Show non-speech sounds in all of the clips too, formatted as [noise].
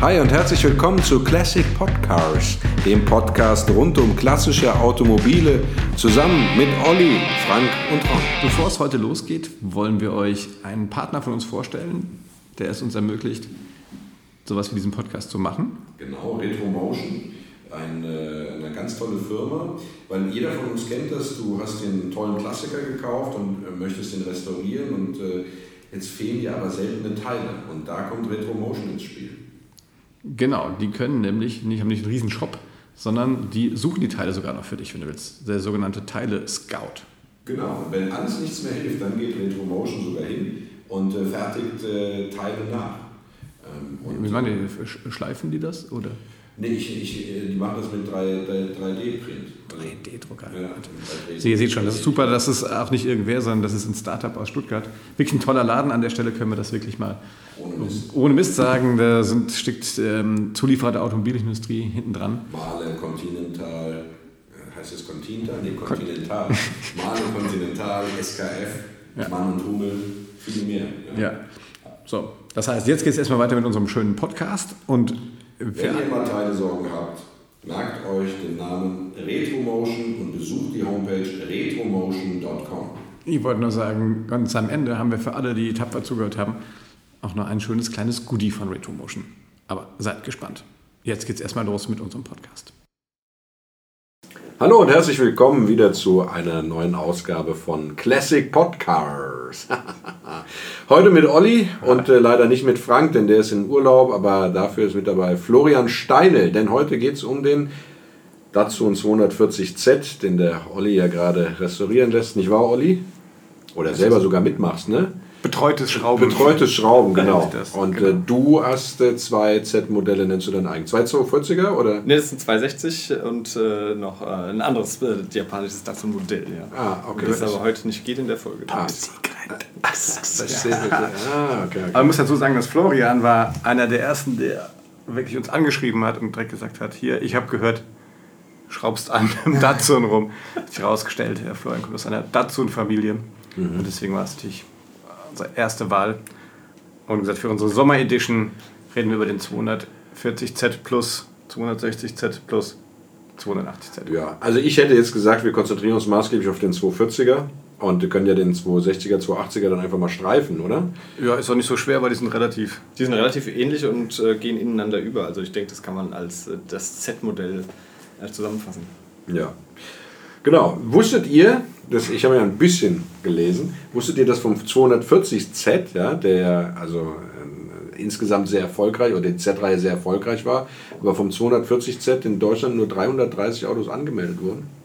Hi und herzlich willkommen zu Classic Podcars, dem Podcast rund um klassische Automobile, zusammen mit Olli, Frank und Ron. Bevor es heute losgeht, wollen wir euch einen Partner von uns vorstellen, der es uns ermöglicht, sowas wie diesen Podcast zu machen. Genau, Retromotion, eine, eine ganz tolle Firma, weil jeder von uns kennt das, du hast den tollen Klassiker gekauft und äh, möchtest den restaurieren und äh, jetzt fehlen dir aber seltene Teile und da kommt Retromotion ins Spiel. Genau, die können nämlich, nicht, haben nicht einen riesen Shop, sondern die suchen die Teile sogar noch für dich, wenn du willst. Der sogenannte Teile-Scout. Genau, und wenn alles nichts mehr hilft, dann geht Retromotion sogar hin und äh, fertigt äh, Teile nach. Ähm, Wie meinen die, schleifen die das? Oder? Nee, ich, ich, äh, die machen das mit 3D-Print. 3D-Drucker. Ja, Sie, ihr seht schon, das ist super, das ist auch nicht irgendwer, sondern das ist ein Startup aus Stuttgart. Wirklich ein toller Laden. An der Stelle können wir das wirklich mal ohne Mist, ohne Mist sagen. Da sind, steckt ähm, Zulieferer der Automobilindustrie hinten dran. Male, Continental, äh, heißt es Continental? Nee, Continental. [laughs] Male, Continental, SKF, ja. Mann und Hummel, viel mehr. Ja. ja. So, das heißt, jetzt geht es erstmal weiter mit unserem schönen Podcast und wenn ihr mal Teilesorgen habt, merkt euch den Namen Retromotion und besucht die Homepage retromotion.com. Ich wollte nur sagen, ganz am Ende haben wir für alle, die tapfer zugehört haben, auch noch ein schönes kleines Goodie von Retromotion. Aber seid gespannt. Jetzt geht's erstmal los mit unserem Podcast. Hallo und herzlich willkommen wieder zu einer neuen Ausgabe von Classic Podcars. [laughs] Heute mit Olli und äh, leider nicht mit Frank, denn der ist in Urlaub, aber dafür ist mit dabei Florian Steinel, denn heute geht es um den Datsun 240Z, den der Olli ja gerade restaurieren lässt. Nicht wahr, Olli? Oder selber sogar mitmachst, ne? Betreutes Schrauben. Betreutes Schrauben, genau. Und genau. Äh, du hast äh, zwei Z-Modelle, nennst du dann eigen. Zwei 240er oder? Ne, das sind 260 und äh, noch äh, ein anderes äh, japanisches Datsun-Modell, ja. Ah, okay. Das aber heute nicht geht in der Folge. Top Ja. ah, okay, okay. Aber ich muss dazu sagen, dass Florian war einer der ersten, der wirklich uns angeschrieben hat und direkt gesagt hat, hier, ich habe gehört, schraubst an im [laughs] Datsun rum. Hat sich herausgestellt, Herr Florian kommt aus einer Datsun-Familie. Mhm. Und deswegen war es natürlich unsere erste Wahl. Und gesagt, für unsere Sommer-Edition reden wir über den 240Z Plus, 260Z Plus, 280Z. Ja, also ich hätte jetzt gesagt, wir konzentrieren uns maßgeblich auf den 240er. Und wir können ja den 260er, 280er dann einfach mal streifen, oder? Ja, ist doch nicht so schwer, weil die sind relativ. Die sind relativ ähnlich und äh, gehen ineinander über. Also ich denke, das kann man als äh, das Z-Modell äh, zusammenfassen. Ja. Genau. Wusstet ihr, das, ich habe ja ein bisschen gelesen, wusstet ihr, dass vom 240Z, ja, der also äh, insgesamt sehr erfolgreich oder die Z-Reihe sehr erfolgreich war, aber vom 240Z in Deutschland nur 330 Autos angemeldet wurden?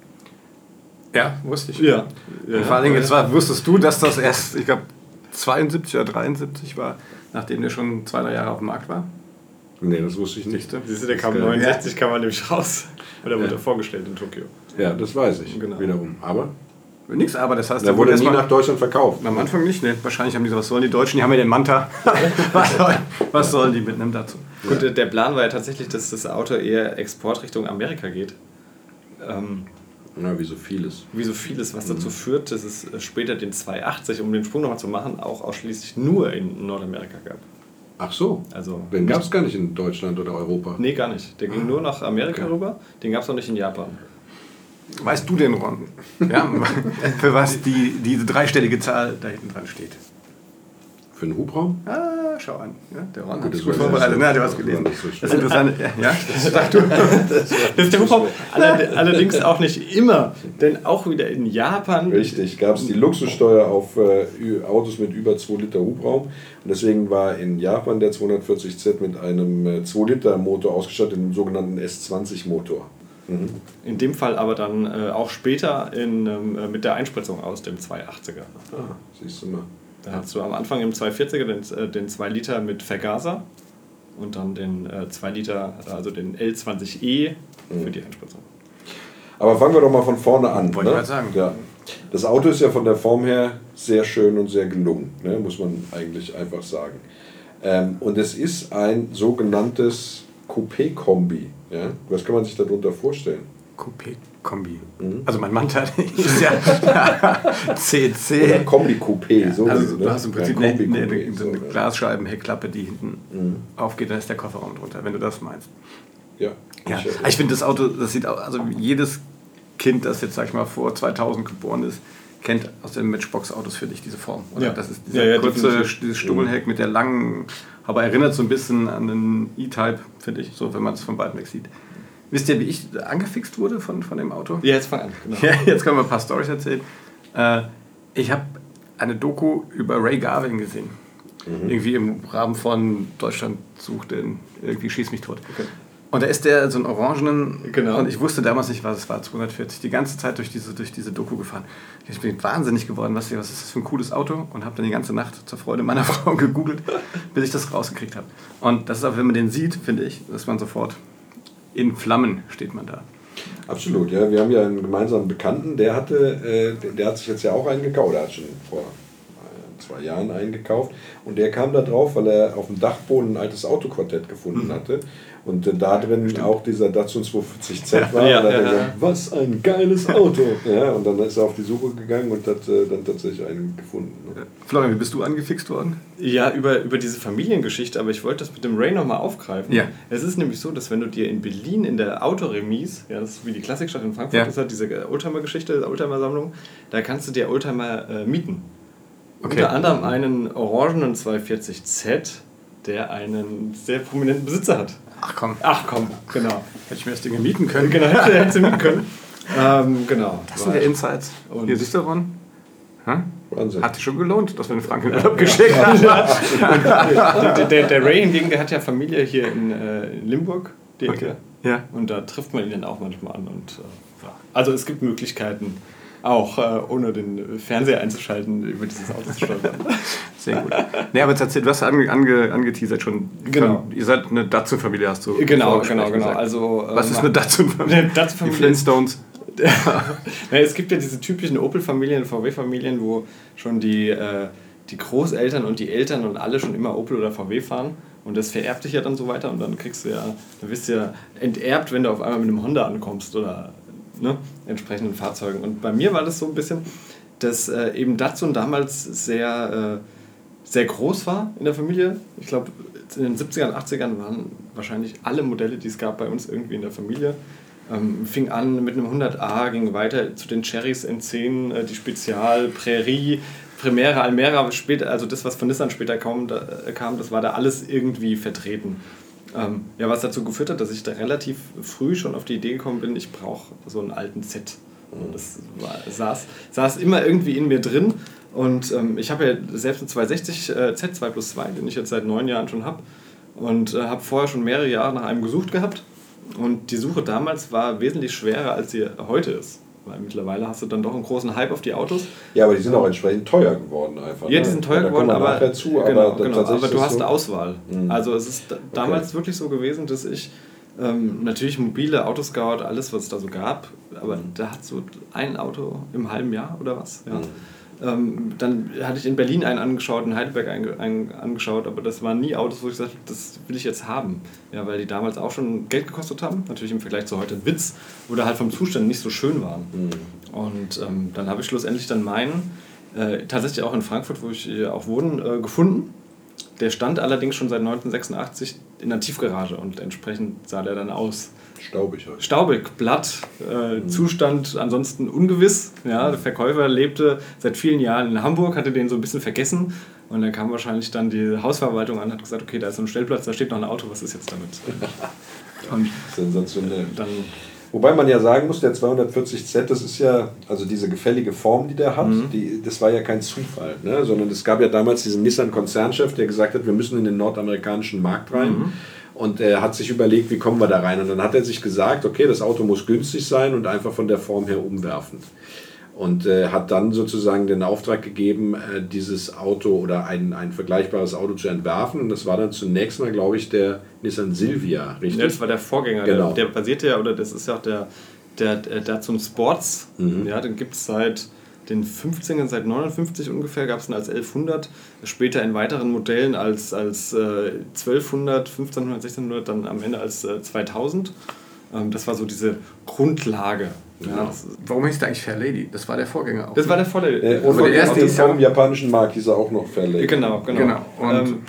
Ja, wusste ich. Ja. ja. Vor allem, jetzt war, wusstest du, dass das erst, ich glaube, 72 oder 73 war, nachdem der schon zwei, drei Jahre auf dem Markt war? Nee, das wusste ich nicht. Siehst du, der kam 69, kam er nämlich raus. Oder wurde ja. vorgestellt in Tokio. Ja, das weiß ich. Genau. Wiederum. Aber? Nichts, aber das heißt, der wurde nie nach Deutschland verkauft. Am Anfang nicht, ne? Wahrscheinlich haben die so, was sollen die Deutschen? Die haben ja den Manta. [laughs] was, sollen, was sollen die mitnehmen dazu? Gut, ja. der Plan war ja tatsächlich, dass das Auto eher Export Richtung Amerika geht. Ähm, ja, wie so vieles. Wie so vieles, was mhm. dazu führt, dass es später den 280, um den Sprung nochmal zu machen, auch ausschließlich nur in Nordamerika gab. Ach so. Also den gab es gar nicht in Deutschland oder Europa? Nee, gar nicht. Der ging ah. nur nach Amerika okay. rüber. Den gab es auch nicht in Japan. Weißt du denn, Ron, [laughs] ja, für was die, diese dreistellige Zahl da hinten dran steht? Für einen Hubraum? Ah, schau an. Ja, der Ron hat es gut vorbereitet. Na, du hast gelesen. Das, so das ist interessant. [laughs] Ja, sag du. Das [laughs] ist der Hubraum. Allerdings auch nicht immer. Denn auch wieder in Japan. Richtig, gab es die Luxussteuer auf äh, Autos mit über 2 Liter Hubraum. Und deswegen war in Japan der 240Z mit einem äh, 2 Liter Motor ausgestattet, dem sogenannten S20 Motor. Mhm. In dem Fall aber dann äh, auch später in, ähm, äh, mit der Einspritzung aus dem 280er. Ah, siehst du mal. Da hast du am Anfang im 240er den, äh, den 2 Liter mit Vergaser und dann den äh, 2 Liter, also den L20E mhm. für die Einspritzung. Aber fangen wir doch mal von vorne an. Wollte ne? ich sagen. Ja. Das Auto ist ja von der Form her sehr schön und sehr gelungen, ne? muss man eigentlich einfach sagen. Ähm, und es ist ein sogenanntes Coupé-Kombi. Ja? Was kann man sich darunter vorstellen? Coupé. Kombi. Mhm. Also mein Manta [laughs] ist ja [laughs] CC. Oder Kombi-Coupé. So also du ne? hast im Prinzip ja, eine, eine, eine, so eine Glasscheibenheckklappe, die hinten mhm. aufgeht, dann ist der Kofferraum drunter, wenn du das meinst. Ja. ja. Ich, ich finde das Auto, das sieht auch, also jedes Kind, das jetzt, sag ich mal, vor 2000 geboren ist, kennt aus den Matchbox-Autos für dich diese Form. Oder? Ja. Das ist dieser ja, ja, kurze, dieses Stummelheck mit der langen, aber erinnert so ein bisschen an den E-Type, finde ich, so wenn man es von beiden weg sieht. Wisst ihr, wie ich angefixt wurde von, von dem Auto? Ja, jetzt fang an. Genau. [laughs] Ja, jetzt können wir ein paar Storys erzählen. Äh, ich habe eine Doku über Ray Garvin gesehen. Mhm. Irgendwie im Rahmen von Deutschland sucht den, irgendwie schieß mich tot. Okay. Und da ist der so ein orangenen. Genau. Und ich wusste damals nicht, was es war, 240. Die ganze Zeit durch diese, durch diese Doku gefahren. Ich bin wahnsinnig geworden, was, was ist das für ein cooles Auto? Und habe dann die ganze Nacht zur Freude meiner [laughs] Frau gegoogelt, bis ich das rausgekriegt habe. Und das ist auch, wenn man den sieht, finde ich, dass man sofort in Flammen steht man da. Absolut, ja. Wir haben ja einen gemeinsamen Bekannten, der hatte, äh, der hat sich jetzt ja auch eingekauft, oder hat schon vor äh, zwei Jahren eingekauft. Und der kam da drauf, weil er auf dem Dachboden ein altes Autoquartett gefunden mhm. hatte. Und äh, da drin Stimmt. auch dieser Datsun 240Z war. Ja, und dann ja, ja. was ein geiles Auto. [laughs] ja, und dann ist er auf die Suche gegangen und hat äh, dann tatsächlich einen gefunden. Ne? Florian, wie bist du angefixt worden? Ja, über, über diese Familiengeschichte, aber ich wollte das mit dem Ray nochmal aufgreifen. Ja. Es ist nämlich so, dass wenn du dir in Berlin in der Autoremise, ja, das ist wie die Klassikstadt in Frankfurt, ja. das hat diese Oldtimer-Geschichte, Oldtimer-Sammlung, da kannst du dir Oldtimer äh, mieten. Okay. Unter anderem einen orangenen 240Z, der einen sehr prominenten Besitzer hat. Ach komm. Ach komm, genau. Hätte ich mir das Ding mieten können. Genau, hätte, hätte mieten können. ähm, genau. Das sind ja Insights. Und Hier siehst du, Ron. Wahnsinn. Hat sich schon gelohnt, dass wir den Frank in Urlaub geschickt haben. der, der, der, Ray hingegen, der hat ja Familie hier in, äh, in Limburg. Die okay. Ja. Und da trifft man ihn dann auch manchmal an. Und, äh, also es gibt Möglichkeiten, auch äh, ohne den Fernseher einzuschalten, über dieses Auto zu steuern. [laughs] Sehr gut. Nee, aber tatsächlich, du hast ange, ange, angeteasert schon. Genau. Ihr seid eine Datsun-Familie, hast du Genau, genau, genau. Also, Was äh, ist eine Datsun-Familie? [laughs] Datsun Die Flintstones. [laughs] es gibt ja diese typischen Opel-Familien, VW-Familien, wo schon die, äh, die Großeltern und die Eltern und alle schon immer Opel oder VW fahren. Und das vererbt sich ja dann so weiter und dann kriegst du ja, dann wirst du ja enterbt, wenn du auf einmal mit einem Honda ankommst oder ne, entsprechenden Fahrzeugen. Und bei mir war das so ein bisschen, dass äh, eben Datsun damals sehr, äh, sehr groß war in der Familie. Ich glaube, in den 70ern, 80ern waren wahrscheinlich alle Modelle, die es gab, bei uns irgendwie in der Familie. Ähm, fing an mit einem 100a, ging weiter zu den Cherries N10, äh, die Spezial, Prärie, Primera, Almera, später, also das, was von Nissan später kam, da, äh, kam das war da alles irgendwie vertreten. Ähm, ja, was dazu geführt hat, dass ich da relativ früh schon auf die Idee gekommen bin, ich brauche so einen alten Z. Und das war, saß, saß immer irgendwie in mir drin. Und ähm, ich habe ja selbst einen 260 äh, Z2 plus 2, den ich jetzt seit neun Jahren schon habe. Und äh, habe vorher schon mehrere Jahre nach einem gesucht gehabt. Und die Suche damals war wesentlich schwerer, als sie heute ist. Weil mittlerweile hast du dann doch einen großen Hype auf die Autos. Ja, aber die sind auch entsprechend teuer geworden einfach. Ja, die ne? sind teuer ja, geworden, aber, zu, genau, aber, genau, aber du hast so Auswahl. Mhm. Also es ist damals okay. wirklich so gewesen, dass ich ähm, natürlich mobile Autoscout, alles was es da so gab, aber da hat so ein Auto im halben Jahr oder was. Ja. Mhm. Ähm, dann hatte ich in Berlin einen angeschaut, in Heidelberg einen, einen angeschaut, aber das waren nie Autos, wo ich gesagt habe, das will ich jetzt haben. Ja, weil die damals auch schon Geld gekostet haben. Natürlich im Vergleich zu heute ein Witz, oder halt vom Zustand nicht so schön waren. Mhm. Und ähm, dann habe ich schlussendlich dann meinen, äh, tatsächlich auch in Frankfurt, wo ich auch wohne, äh, gefunden. Der stand allerdings schon seit 1986 in der Tiefgarage und entsprechend sah der dann aus. Staubig halt. Staubig, blatt, äh, mhm. Zustand ansonsten ungewiss. Ja, der Verkäufer lebte seit vielen Jahren in Hamburg, hatte den so ein bisschen vergessen. Und dann kam wahrscheinlich dann die Hausverwaltung an und hat gesagt, okay, da ist so ein Stellplatz, da steht noch ein Auto, was ist jetzt damit? [laughs] und Sensationell. Dann Wobei man ja sagen muss, der 240Z, das ist ja, also diese gefällige Form, die der hat, mhm. die, das war ja kein Zufall, ne? sondern es gab ja damals diesen Nissan-Konzernchef, der gesagt hat, wir müssen in den nordamerikanischen Markt rein. Mhm. Und er hat sich überlegt, wie kommen wir da rein? Und dann hat er sich gesagt, okay, das Auto muss günstig sein und einfach von der Form her umwerfend. Und äh, hat dann sozusagen den Auftrag gegeben, äh, dieses Auto oder ein, ein vergleichbares Auto zu entwerfen. Und das war dann zunächst mal, glaube ich, der Nissan Silvia, richtig? Das war der Vorgänger. Genau. Der, der basierte ja, oder das ist ja auch der, der, der Datsun Sports. Mhm. Ja, den gibt es seit den 15ern, seit 59 ungefähr, gab es ihn als 1100, später in weiteren Modellen als, als äh, 1200, 1500, 1600, dann am Ende als äh, 2000. Ähm, das war so diese Grundlage. Ja. Warum hieß der eigentlich Fair Lady? Das war der Vorgänger auch. Das war der Vorgänger. Äh, und der erste ist ja im japanischen Markt, hieß er auch noch Fair Lady. Genau, genau. genau. Und ähm,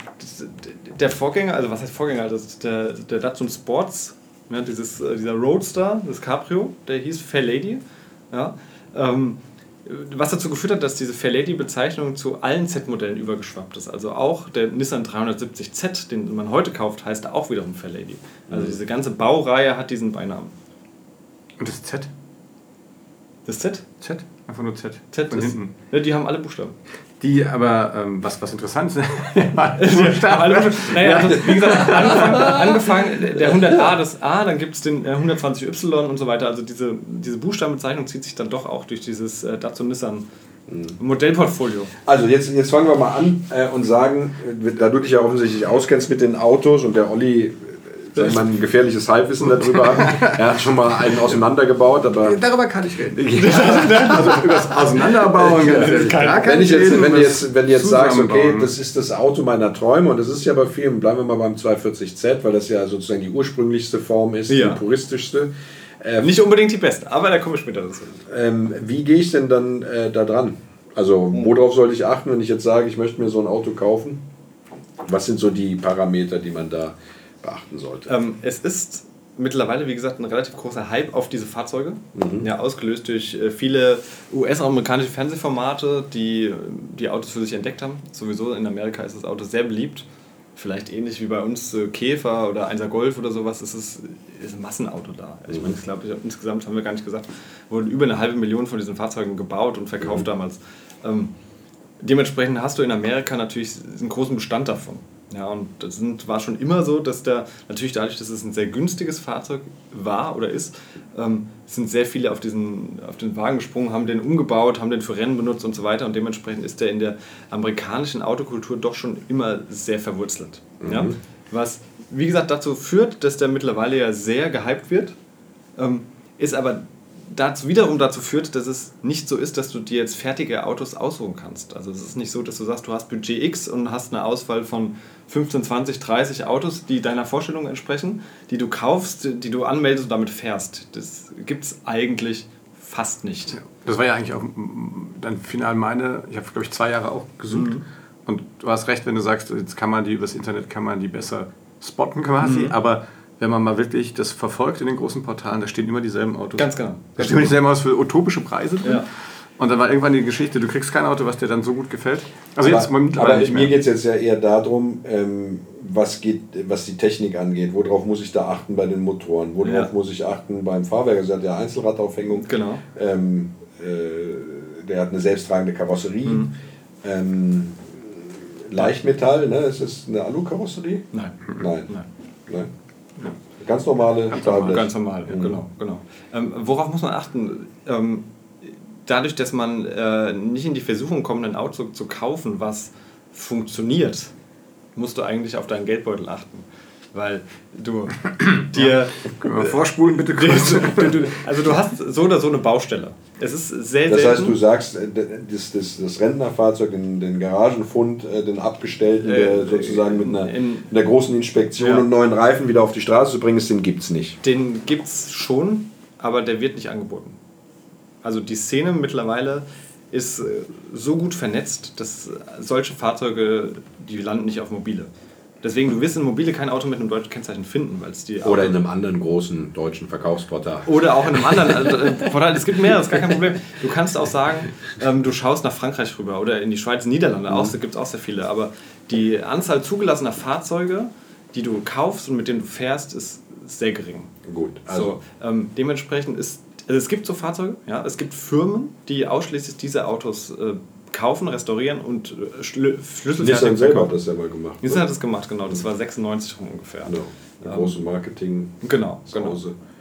der Vorgänger, also was heißt Vorgänger? Das ist der, der Datsun Sports, ja, dieses, äh, dieser Roadster, das Cabrio, der hieß Fair Lady. Ja. Ähm, was dazu geführt hat, dass diese Fair Lady-Bezeichnung zu allen Z-Modellen übergeschwappt ist. Also auch der Nissan 370Z, den man heute kauft, heißt auch wiederum Fair Lady. Also diese ganze Baureihe hat diesen Beinamen. Und das Z? Das Z? Z? Einfach nur Z. Z Von ist, hinten. Ja, die haben alle Buchstaben. Die aber, ähm, was, was interessant ist, [laughs] [laughs] naja, also, wie gesagt, [laughs] angefangen, angefangen der 100a, das A, dann gibt es den 120y äh, und so weiter. Also diese, diese Buchstabenbezeichnung zieht sich dann doch auch durch dieses äh, Datsun Nissan mhm. Modellportfolio. Also jetzt, jetzt fangen wir mal an äh, und sagen, äh, da du dich ja offensichtlich auskennst mit den Autos und der Olli wenn man ein gefährliches Halbwissen darüber hat. [laughs] Er hat schon mal einen auseinandergebaut, aber. Darüber kann ich reden. [laughs] also über das Auseinanderbauen. wenn, ich jetzt, wenn, du jetzt, wenn du jetzt sagst, okay, das ist das Auto meiner Träume und das ist ja bei vielen, bleiben wir mal beim 240Z, weil das ja sozusagen die ursprünglichste Form ist, ja. die puristischste. Ähm, Nicht unbedingt die beste, aber da komme ich später dazu. Ähm, wie gehe ich denn dann äh, da dran? Also, worauf sollte ich achten, wenn ich jetzt sage, ich möchte mir so ein Auto kaufen? Was sind so die Parameter, die man da beachten sollte? Ähm, es ist mittlerweile, wie gesagt, ein relativ großer Hype auf diese Fahrzeuge. Mhm. Ja, ausgelöst durch äh, viele US-amerikanische Fernsehformate, die die Autos für sich entdeckt haben. Sowieso in Amerika ist das Auto sehr beliebt. Vielleicht ähnlich wie bei uns äh, Käfer oder 1er Golf oder sowas, ist es ist ein Massenauto da. Also ich meine, ich glaube, insgesamt haben wir gar nicht gesagt, wurden über eine halbe Million von diesen Fahrzeugen gebaut und verkauft mhm. damals. Ähm, dementsprechend hast du in Amerika natürlich einen großen Bestand davon. Ja, und das sind, war schon immer so, dass da natürlich dadurch, dass es ein sehr günstiges Fahrzeug war oder ist, ähm, sind sehr viele auf, diesen, auf den Wagen gesprungen, haben den umgebaut, haben den für Rennen benutzt und so weiter. Und dementsprechend ist der in der amerikanischen Autokultur doch schon immer sehr verwurzelt. Mhm. Ja? Was, wie gesagt, dazu führt, dass der mittlerweile ja sehr gehypt wird, ähm, ist aber dazu wiederum dazu führt, dass es nicht so ist, dass du dir jetzt fertige Autos aussuchen kannst. Also es ist nicht so, dass du sagst, du hast Budget X und hast eine Auswahl von 15, 20, 30 Autos, die deiner Vorstellung entsprechen, die du kaufst, die du anmeldest und damit fährst. Das gibt es eigentlich fast nicht. Das war ja eigentlich auch dann final meine, ich habe glaube ich zwei Jahre auch gesucht mhm. und du hast recht, wenn du sagst, jetzt kann man die übers Internet, kann man die besser spotten quasi, mhm. aber wenn man mal wirklich das verfolgt in den großen Portalen, da stehen immer dieselben Autos. Ganz genau. Da stehen immer dieselben Autos für utopische Preise drin. Ja. Und dann war irgendwann die Geschichte, du kriegst kein Auto, was dir dann so gut gefällt. Also aber, jetzt aber nicht mir geht es jetzt ja eher darum, ähm, was, geht, was die Technik angeht. Worauf muss ich da achten bei den Motoren? Worauf ja. muss ich achten beim Fahrwerk? Also hat ja Einzelradaufhängung. Genau. Ähm, äh, der hat eine selbsttragende Karosserie. Mhm. Ähm, Leichtmetall, ne? Ist das eine Alu-Karosserie? Nein. Nein. Nein. Nein. Ganz normale ganz Normal, ganz normal, mhm. genau. genau. Ähm, worauf muss man achten? Ähm, dadurch, dass man äh, nicht in die Versuchung kommt, ein Auto zu kaufen, was funktioniert, musst du eigentlich auf deinen Geldbeutel achten. Weil du [clears throat] dir. Ja. Können wir vorspulen, bitte [laughs] kurz? Also, du hast so oder so eine Baustelle. Es ist sehr Das heißt, du sagst, äh, das, das, das Rentnerfahrzeug, den, den Garagenfund, äh, den abgestellten, äh, sozusagen mit einer, in, einer großen Inspektion ja. und neuen Reifen wieder auf die Straße zu bringen, den gibt es nicht. Den gibt es schon, aber der wird nicht angeboten. Also die Szene mittlerweile ist äh, so gut vernetzt, dass solche Fahrzeuge, die landen nicht auf mobile. Deswegen, du wirst in mobile kein Auto mit einem deutschen Kennzeichen finden, weil es die. Oder in einem anderen großen deutschen Verkaufsportal. Oder auch in einem anderen also, äh, Portal. Es gibt mehr, das ist gar kein Problem. Du kannst auch sagen, ähm, du schaust nach Frankreich rüber oder in die Schweiz, Niederlande. Mhm. Auch, da gibt es auch sehr viele. Aber die Anzahl zugelassener Fahrzeuge, die du kaufst und mit denen du fährst, ist sehr gering. Gut. Also. So, ähm, dementsprechend ist also es gibt so Fahrzeuge, ja, es gibt Firmen, die ausschließlich diese Autos äh, kaufen, restaurieren und äh, Schlü Schlüssel Nissan selber hat das ja mal gemacht. Nissan ne? hat das gemacht, genau. Das war 96 rum ungefähr. Genau. Eine ähm, große Marketing. Genau, genau.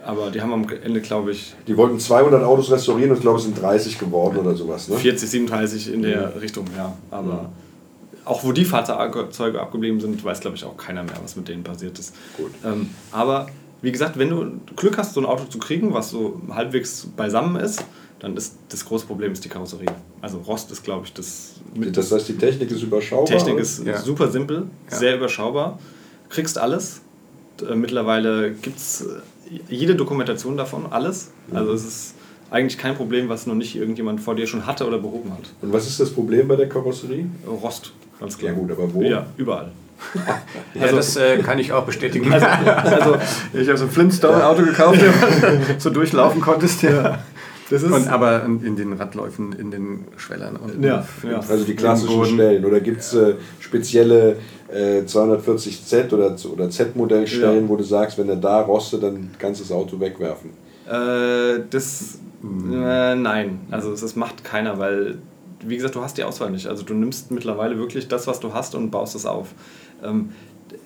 Aber die haben am Ende, glaube ich. Die wollten 200 Autos restaurieren und ich glaube, es sind 30 geworden oder sowas. Ne? 40, 37 in der mhm. Richtung, ja. Aber mhm. auch wo die Fahrzeuge abgeblieben sind, weiß, glaube ich, auch keiner mehr, was mit denen passiert ist. Gut. Ähm, aber wie gesagt, wenn du Glück hast, so ein Auto zu kriegen, was so halbwegs beisammen ist, dann ist das große Problem ist die Karosserie. Also Rost ist, glaube ich, das. das heißt, die Technik ist überschaubar. Technik ist ja. super simpel, ja. sehr überschaubar. Kriegst alles. Äh, mittlerweile gibt es äh, jede Dokumentation davon, alles. Mhm. Also es ist eigentlich kein Problem, was noch nicht irgendjemand vor dir schon hatte oder behoben hat. Und was ist das Problem bei der Karosserie? Rost, ganz klar. Ja gut, aber wo? Ja, überall. [laughs] ja, also, das äh, kann ich auch bestätigen. Also, also ich habe so ein Flintstone-Auto gekauft, [laughs] [laughs] so durchlaufen konntest. Ja. Das ist und aber in, den Radläufen, in den Schwellern. Und ja, ja. Also die klassischen Stellen. Oder gibt es äh, spezielle äh, 240Z oder, oder Z-Modellstellen, ja. wo du sagst, wenn er da rostet, dann kannst du das Auto wegwerfen? Äh, das. Äh, nein, also das macht keiner, weil, wie gesagt, du hast die Auswahl nicht. Also du nimmst mittlerweile wirklich das, was du hast und baust es auf. Ähm,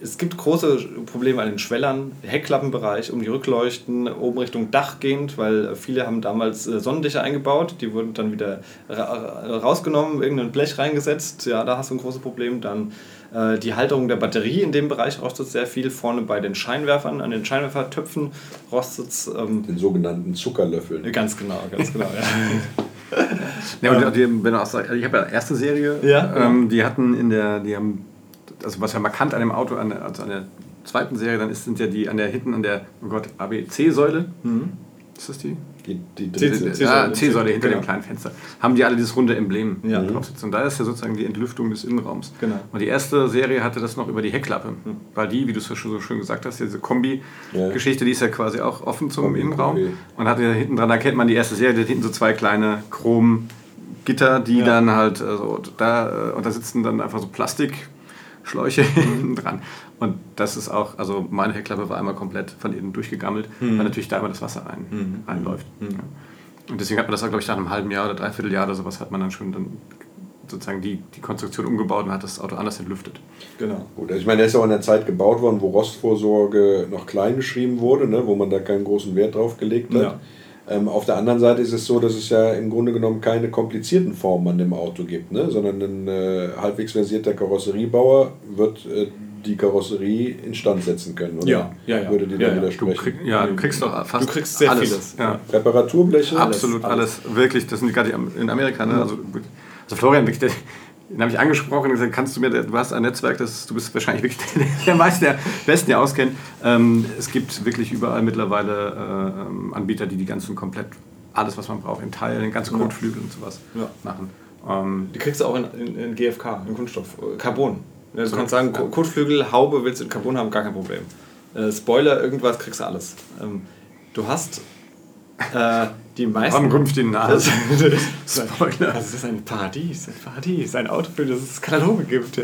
es gibt große Probleme an den Schwellern, Heckklappenbereich, um die Rückleuchten, oben Richtung Dach gehend, weil viele haben damals äh, Sonnendächer eingebaut, die wurden dann wieder rausgenommen, irgendein Blech reingesetzt, ja, da hast du ein großes Problem. Dann äh, die Halterung der Batterie in dem Bereich rostet sehr viel, vorne bei den Scheinwerfern, an den Scheinwerfertöpfen rostet es. Ähm, den sogenannten Zuckerlöffeln. Ganz genau, ganz genau, ja. [laughs] ja und die, wenn du auch sagst, ich habe ja erste Serie, ja, ähm, die hatten in der, die haben also was ja markant an dem Auto, an der, also an der zweiten Serie dann ist, sind ja die an der hinten an der, oh Gott, ABC-Säule. Mhm. Ist das die? Die, die C-Säule hinter genau. dem kleinen Fenster. Haben die alle dieses runde Emblem ja. drauf sitzen. Und da ist ja sozusagen die Entlüftung des Innenraums. Genau. Und die erste Serie hatte das noch über die Heckklappe. Mhm. Weil die, wie du es so schön gesagt hast, diese Kombi-Geschichte, ja. die ist ja quasi auch offen zum Kombi, Innenraum. Kombi. Und hatte ja hinten dran, da kennt man die erste Serie, die hat hinten so zwei kleine Chrom-Gitter, die ja. dann halt, also da, und da sitzen dann einfach so Plastik Schläuche hinten dran. Und das ist auch, also meine Heckklappe war einmal komplett von innen durchgegammelt, mhm. weil natürlich da immer das Wasser rein, mhm. reinläuft. Mhm. Und deswegen hat man das, glaube ich, nach einem halben Jahr oder dreiviertel Jahr oder sowas hat man dann schon dann sozusagen die, die Konstruktion umgebaut und hat das Auto anders entlüftet. Genau. Gut, also ich meine, der ist ja auch in der Zeit gebaut worden, wo Rostvorsorge noch klein geschrieben wurde, ne, wo man da keinen großen Wert drauf gelegt hat. Ja. Ähm, auf der anderen Seite ist es so, dass es ja im Grunde genommen keine komplizierten Formen an dem Auto gibt, ne? sondern ein äh, halbwegs versierter Karosseriebauer wird äh, die Karosserie instand setzen können, oder? Ja, ja, ja. Würde dir ja, da widersprechen? Du krieg, ja, du kriegst doch fast Du kriegst sehr alles. vieles. Ja. Reparaturbleche? Absolut alles. alles. Wirklich, das sind gerade in Amerika, ne? also, also Florian, wirklich, den habe ich angesprochen und gesagt, kannst du mir, du hast ein Netzwerk, das, du bist wahrscheinlich wirklich [laughs] der, der meisten, der Besten, der auskennt. Ähm, es gibt wirklich überall mittlerweile äh, Anbieter, die die ganzen komplett, alles was man braucht, in Teilen, ganze Kotflügel und sowas ja. machen. Ähm, die kriegst du auch in, in, in, GFK, in Kunststoff, äh, Carbon. Du so kannst sagen, ja. Kotflügel, Haube willst du in Carbon haben, gar kein Problem. Äh, Spoiler, irgendwas kriegst du alles. Ähm, du hast äh, die meisten. Ankunft in Nase. [laughs] Spoiler. Das ist ein Paradies, ein Paradies, ein Auto, für das es Kataloge gibt. Ja.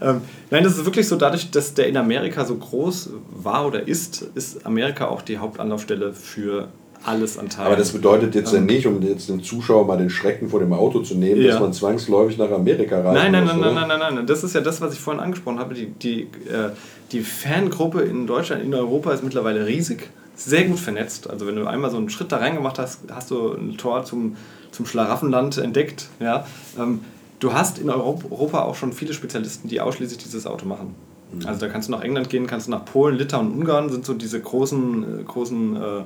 Ähm, nein, das ist wirklich so, dadurch, dass der in Amerika so groß war oder ist, ist Amerika auch die Hauptanlaufstelle für alles an Teilen. Aber das bedeutet jetzt ja ähm, nicht, um jetzt dem Zuschauer mal den Schrecken vor dem Auto zu nehmen, ja. dass man zwangsläufig nach Amerika reisen nein, nein, muss. Nein, nein, nein, nein, nein. Das ist ja das, was ich vorhin angesprochen habe. Die, die, äh, die Fangruppe in Deutschland, in Europa ist mittlerweile riesig sehr gut vernetzt. Also wenn du einmal so einen Schritt da reingemacht hast, hast du ein Tor zum, zum Schlaraffenland entdeckt. Ja? Ähm, du hast in Europa auch schon viele Spezialisten, die ausschließlich dieses Auto machen. Mhm. Also da kannst du nach England gehen, kannst du nach Polen, Litauen, Ungarn, sind so diese großen, äh, großen äh,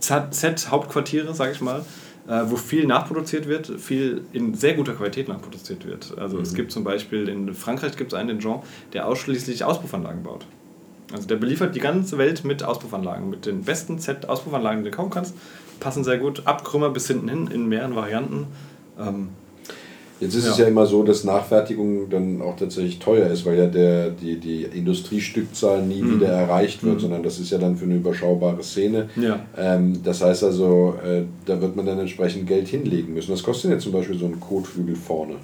Z-Hauptquartiere, sage ich mal, äh, wo viel nachproduziert wird, viel in sehr guter Qualität nachproduziert wird. Also mhm. es gibt zum Beispiel in Frankreich gibt es einen, den Jean, der ausschließlich Auspuffanlagen baut. Also der beliefert die ganze Welt mit Auspuffanlagen, mit den besten Z-Auspuffanlagen, die du kaufen kannst. Passen sehr gut, ab Krümmer bis hinten hin in mehreren Varianten. Ähm, Jetzt ist ja. es ja immer so, dass Nachfertigung dann auch tatsächlich teuer ist, weil ja der, die, die Industriestückzahl nie mhm. wieder erreicht wird, mhm. sondern das ist ja dann für eine überschaubare Szene. Ja. Ähm, das heißt also, äh, da wird man dann entsprechend Geld hinlegen müssen. Was kostet denn jetzt zum Beispiel so ein Kotflügel vorne?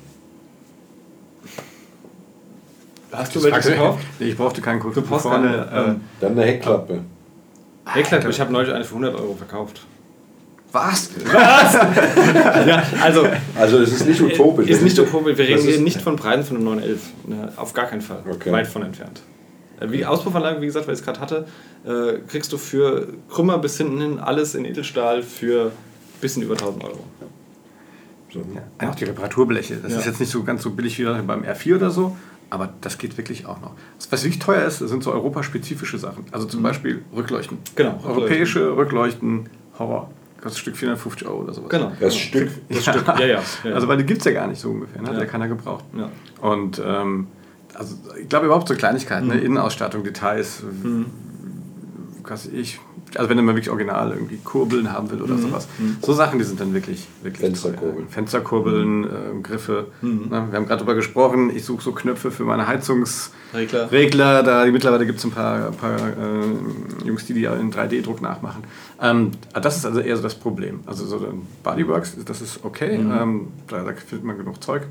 Hast du welche gekauft? Nee, ich brauchte keinen Kotflügel vorne. Ähm, dann eine Heckklappe. Heckklappe, ich habe neulich eine für 100 Euro verkauft. Was? Was? [laughs] ja, also, also es ist nicht utopisch. Ist nicht utopisch. Wir reden hier nicht von Preisen von einem 911. Ne? Auf gar keinen Fall. Okay. Weit von entfernt. Äh, wie Auspuffanlage, wie gesagt, weil ich es gerade hatte, äh, kriegst du für Krümmer bis hinten hin alles in Edelstahl für ein bisschen über 1000 Euro. So. Ja, auch die Reparaturbleche. Das ja. ist jetzt nicht so ganz so billig wie beim R4 oder so, aber das geht wirklich auch noch. Was wirklich teuer ist, sind so europaspezifische Sachen. Also zum mhm. Beispiel Rückleuchten. Genau. Europäische Rückleuchten, Horror. Kostet ein Stück 450 Euro oder sowas. Genau. Das. Stück. Das ja. Stück. Ja, ja, ja, Also, weil die gibt es ja gar nicht so ungefähr. Ne? Hat ja. keiner gebraucht. Ja. Und ähm, also, ich glaube überhaupt so Kleinigkeiten, ne? mhm. ne? Innenausstattung, Details, mhm. was ich, also wenn man wirklich original irgendwie Kurbeln haben will oder mhm. sowas. Mhm. So Sachen, die sind dann wirklich, wirklich Fensterkurbeln. Fensterkurbeln, mhm. äh, Griffe. Mhm. Na, wir haben gerade darüber gesprochen, ich suche so Knöpfe für meine Heizungsregler. Regler, da mittlerweile gibt es ein paar, ein paar äh, Jungs, die die in 3D-Druck nachmachen. Ähm, das ist also eher so das Problem. Also so ein Bodyworks, das ist okay, mhm. ähm, da, da findet man genug Zeug.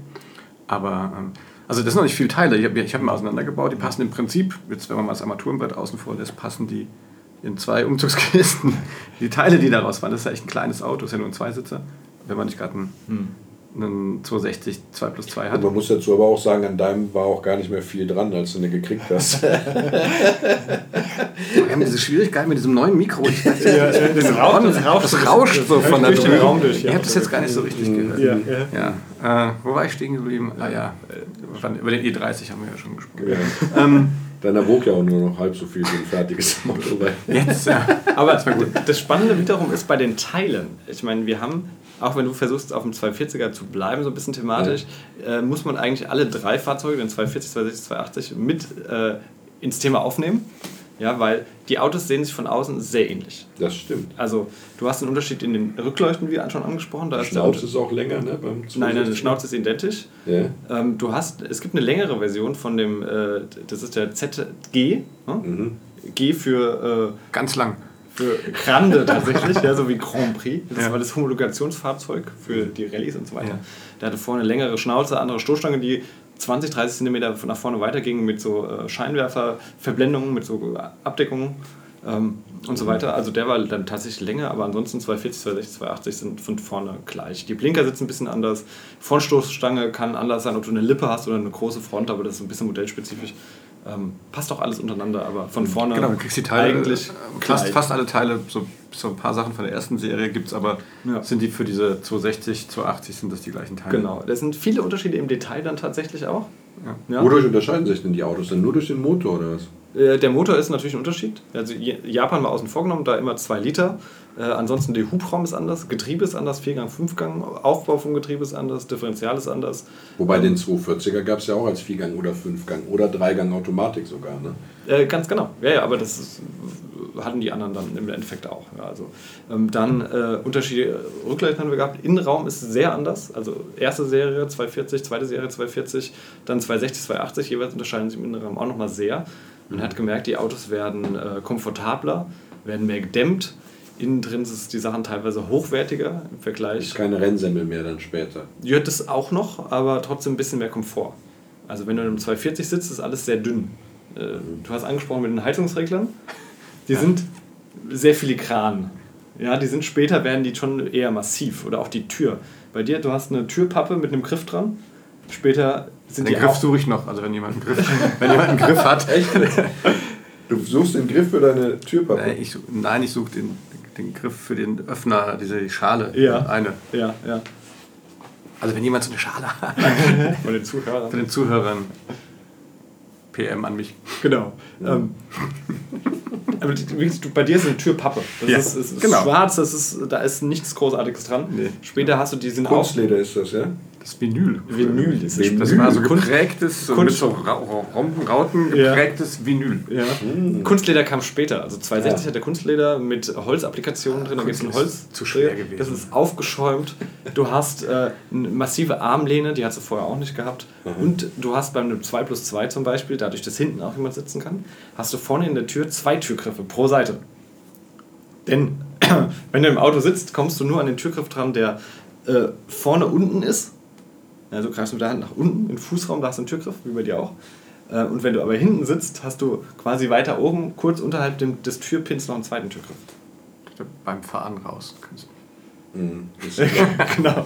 Aber ähm, also das sind noch nicht viele Teile. Ich habe ich hab mal auseinandergebaut. Die passen im Prinzip, jetzt wenn man mal das Armaturenbrett außen vor lässt, passen die in zwei Umzugskisten. [laughs] Die Teile, die daraus waren, das ist ja echt ein kleines Auto, ist ja nur ein Zweisitzer. Wenn man nicht gerade einen, hm. einen 260 2 plus 2 hat. Und man muss dazu aber auch sagen, an deinem war auch gar nicht mehr viel dran, als du eine gekriegt hast. [laughs] Wir haben diese Schwierigkeit mit diesem neuen Mikro. Ich dachte, ja, das, Raum, das, rauscht, das rauscht so von der Tür. Raum durch. Ja. Ihr habt das jetzt gar nicht so richtig gehört. Ja, ja. ja. Äh, wo war ich stehen geblieben? Ah ja, über den E30 haben wir ja schon gesprochen. Ja. Ähm, Deiner wog ja auch nur noch halb so viel wie ein fertiges [laughs] Auto. Jetzt, ja. Aber das, das Spannende wiederum ist bei den Teilen. Ich meine, wir haben, auch wenn du versuchst, auf dem 240er zu bleiben, so ein bisschen thematisch, ja. äh, muss man eigentlich alle drei Fahrzeuge, den 240, 260, 280, mit äh, ins Thema aufnehmen. Ja, weil die Autos sehen sich von außen sehr ähnlich. Das stimmt. Also du hast einen Unterschied in den Rückleuchten, wie schon angesprochen. Da die Schnauze ist auch länger, ne? Beim nein, nein, die Schnauze ist identisch. Ja. Ähm, du hast, es gibt eine längere Version von dem, äh, das ist der ZG. Ne? Mhm. G für... Äh, Ganz lang. Für Grande [laughs] tatsächlich, ja, so wie Grand Prix. Das ja. war das Homologationsfahrzeug für die Rallyes und so weiter. Ja. Der hatte vorne eine längere Schnauze, andere Stoßstange, die 20, 30 Zentimeter nach vorne weiterging mit so äh, Scheinwerferverblendungen, mit so Abdeckungen ähm, und so weiter. Also der war dann tatsächlich länger, aber ansonsten 240, 260, 280 sind von vorne gleich. Die Blinker sitzen ein bisschen anders. Frontstoßstange kann anders sein, ob du eine Lippe hast oder eine große Front, aber das ist ein bisschen modellspezifisch. Ähm, passt auch alles untereinander, aber von vorne genau, du kriegst die Teile, eigentlich äh, fast, fast alle Teile, so, so ein paar Sachen von der ersten Serie gibt es, aber ja. sind die für diese 260, 280 sind das die gleichen Teile? Genau, das sind viele Unterschiede im Detail dann tatsächlich auch. Ja. Ja. Wodurch unterscheiden sich denn die Autos? Denn nur durch den Motor oder was? Äh, der Motor ist natürlich ein Unterschied. Also Japan war außen vor genommen, da immer 2 Liter. Äh, ansonsten der Hubraum ist anders, Getriebe ist anders, Viergang, Fünfgang, Aufbau vom Getriebe ist anders, Differential ist anders. Wobei ähm, den 240er gab es ja auch als Viergang oder Fünfgang oder Dreigang Automatik sogar, ne? Äh, ganz genau, ja, ja, aber das ist, hatten die anderen dann im Endeffekt auch. Ja, also, ähm, dann äh, Unterschiede, Rückleuchten haben wir gehabt, Innenraum ist sehr anders, also erste Serie 240, zweite Serie 240, dann 260, 280, jeweils unterscheiden sich im Innenraum auch nochmal sehr. Man hat gemerkt, die Autos werden äh, komfortabler, werden mehr gedämmt. Innen drin ist die Sachen teilweise hochwertiger im Vergleich. Ist keine Rennsemmel mehr dann später. Ja, das auch noch, aber trotzdem ein bisschen mehr Komfort. Also wenn du in einem 240 sitzt, ist alles sehr dünn. Äh, du hast angesprochen mit den Heizungsreglern. Die ja. sind sehr filigran. Ja, die sind später werden die schon eher massiv oder auch die Tür. Bei dir, du hast eine Türpappe mit einem Griff dran. Später sind den die Griff suche ich noch, also wenn jemand einen Griff, [laughs] wenn jemand einen Griff hat. Echt? Du suchst den Griff für deine Türpappe? Nein, ich, nein, ich suche den, den Griff für den Öffner, diese Schale. Ja. Eine. Ja, ja. Also wenn jemand so eine Schale hat. Von den Zuhörern. Von den Zuhörern. PM an mich. Genau. Ja. Ähm, aber bei dir ist eine Türpappe. Das ja, ist, ist genau. schwarz, das ist, da ist nichts Großartiges dran. Nee. Später hast du die sind Kunstleder ist das, ja? Das Vinyl. Vinyl ist Vinyl. Das war so geprägtes, so mit so Rompenrauten geprägtes ja. Vinyl. Ja. Mhm. Kunstleder kam später. Also 260 ja. hat der Kunstleder mit Holzapplikationen drin. Da gibt es ein Holz. Zu schwer gewesen. Das ist aufgeschäumt. Du hast äh, eine massive Armlehne, die hast du vorher auch nicht gehabt. Mhm. Und du hast beim 2 plus 2 zum Beispiel, dadurch, dass hinten auch jemand sitzen kann, hast du vorne in der Tür zwei Türgriffe pro Seite. Denn [clears throat] wenn du im Auto sitzt, kommst du nur an den Türgriff dran, der äh, vorne unten ist also greifst du mit der Hand nach unten, den Fußraum, da hast du einen Türgriff, wie bei dir auch. Äh, und wenn du aber hinten sitzt, hast du quasi weiter oben, kurz unterhalb des Türpins, noch einen zweiten Türgriff. Beim Fahren raus. Mhm, [laughs] genau. Ja.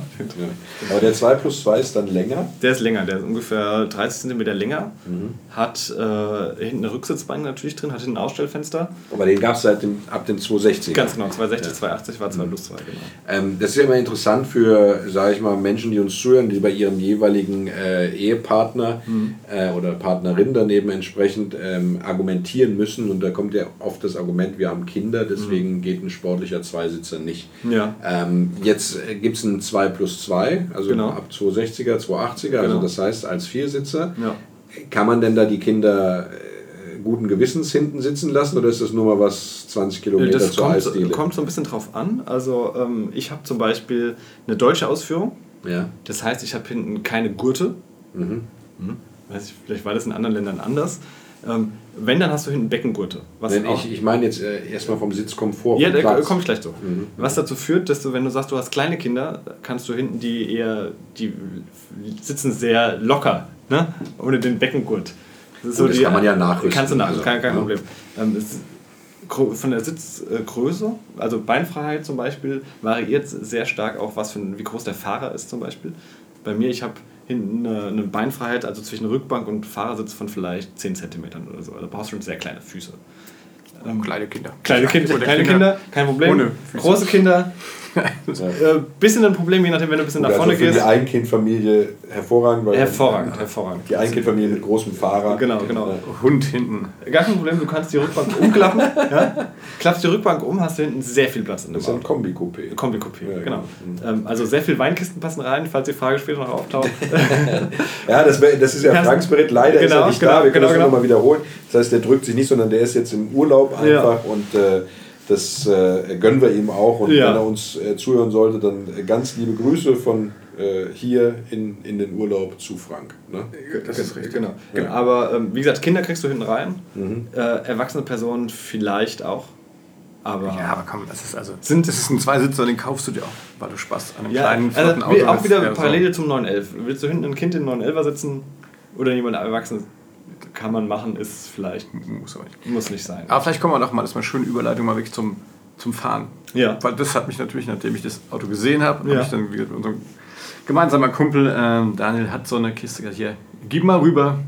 Aber der 2 plus 2 ist dann länger? Der ist länger, der ist ungefähr 30 cm länger. Mhm. Hat äh, hinten eine Rücksitzbank natürlich drin, hat hinten ein Ausstellfenster. Aber den gab es seit dem, ab dem 260. Ganz genau, 260, ja. 280 war 2 mhm. plus 2, genau. Ähm, das ist ja immer interessant für, sage ich mal, Menschen, die uns zuhören, die bei ihrem jeweiligen äh, Ehepartner mhm. äh, oder Partnerin daneben entsprechend ähm, argumentieren müssen. Und da kommt ja oft das Argument, wir haben Kinder, deswegen geht ein sportlicher Zweisitzer nicht. Ja. Ähm, ähm, jetzt gibt es ein 2 plus 2, also genau. ab 260er, 280er, also genau. also das heißt als Viersitzer. Ja. Kann man denn da die Kinder äh, guten Gewissens hinten sitzen lassen oder ist das nur mal was 20 Kilometer das zur kommt, Eisdiele? kommt so ein bisschen drauf an. Also ähm, ich habe zum Beispiel eine deutsche Ausführung. Ja. Das heißt, ich habe hinten keine Gurte. Mhm. Hm? Weiß ich, vielleicht war das in anderen Ländern anders. Ähm, wenn, dann hast du hinten Beckengurte. Auch, ich, ich meine jetzt äh, erstmal vom Sitzkomfort. ja, da komme ich gleich zu. Mhm. Was dazu führt, dass du, wenn du sagst, du hast kleine Kinder, kannst du hinten die eher, die sitzen sehr locker, ne? ohne den Beckengurt. Das, Gut, das kann man ja nachrüsten, Kannst du nach, also, kein, kein ja. Problem. Ähm, gro- von der Sitzgröße, also Beinfreiheit zum Beispiel, variiert sehr stark auch, was für wie groß der Fahrer ist zum Beispiel. Bei mir, ich habe hinten eine, eine Beinfreiheit, also zwischen Rückbank und Fahrersitz von vielleicht 10 cm oder so. Also brauchst schon sehr kleine Füße. Ähm, Kleine Kinder. Kleine, kind, kleine Kinder, kein Problem. ohne Füße. Große Kinder, äh, bisschen ein Problem, je nachdem, wenn du ein bisschen Gut, nach vorne also für gehst. die Einkindfamilie hervorragend. Weil Hervorragend, hervorragend. Die Einkindfamilie mit großem Fahrer. Genau, genau. Hund hinten. Gar kein Problem, du kannst die Rückbank umklappen. [laughs] ja? Klappst die Rückbank um, hast du hinten sehr viel Platz in Das dem ist ein. Kombi-Coupé. Kombi-Coupé, Ja, genau. genau. Ähm, also sehr viel Weinkisten passen rein, falls die Frage später noch auftaucht. [laughs] Ja, das, das ist ja Franks Bericht. Leider ist Genau, er nicht genau, da. Wir können genau, das genau. nochmal wiederholen. Das heißt, der drückt sich nicht, sondern der ist jetzt im Urlaub Ja. einfach und äh, das äh, gönnen wir ihm auch. Und Ja. wenn er uns äh, zuhören sollte, dann äh, ganz liebe Grüße von äh, hier in, in den Urlaub zu Frank. Ne? Das ist richtig. Genau. Ja. genau. Aber ähm, wie gesagt, Kinder kriegst du hinten rein. Mhm. Äh, erwachsene Personen vielleicht auch. Aber Ja, aber komm, das ist also. Sind- das ist ein Zweisitzer, den kaufst du dir auch, weil du Spaß an einem Ja, kleinen, also flotten Auto wie, auch hast. wieder Ja, so. parallel zum 911. Willst du hinten ein Kind in den 911er sitzen oder jemand Erwachsenes? Kann man machen, ist vielleicht, Muss aber nicht. muss nicht sein. Aber vielleicht kommen wir doch mal, das ist mal eine schöne Überleitung mal wirklich zum, zum Fahren. Ja. Weil das hat mich natürlich, nachdem ich das Auto gesehen habe, Ja. habe ich dann wieder mit unserem gemeinsamer Kumpel, ähm, Daniel, hat so eine Kiste gesagt, hier, gib mal rüber.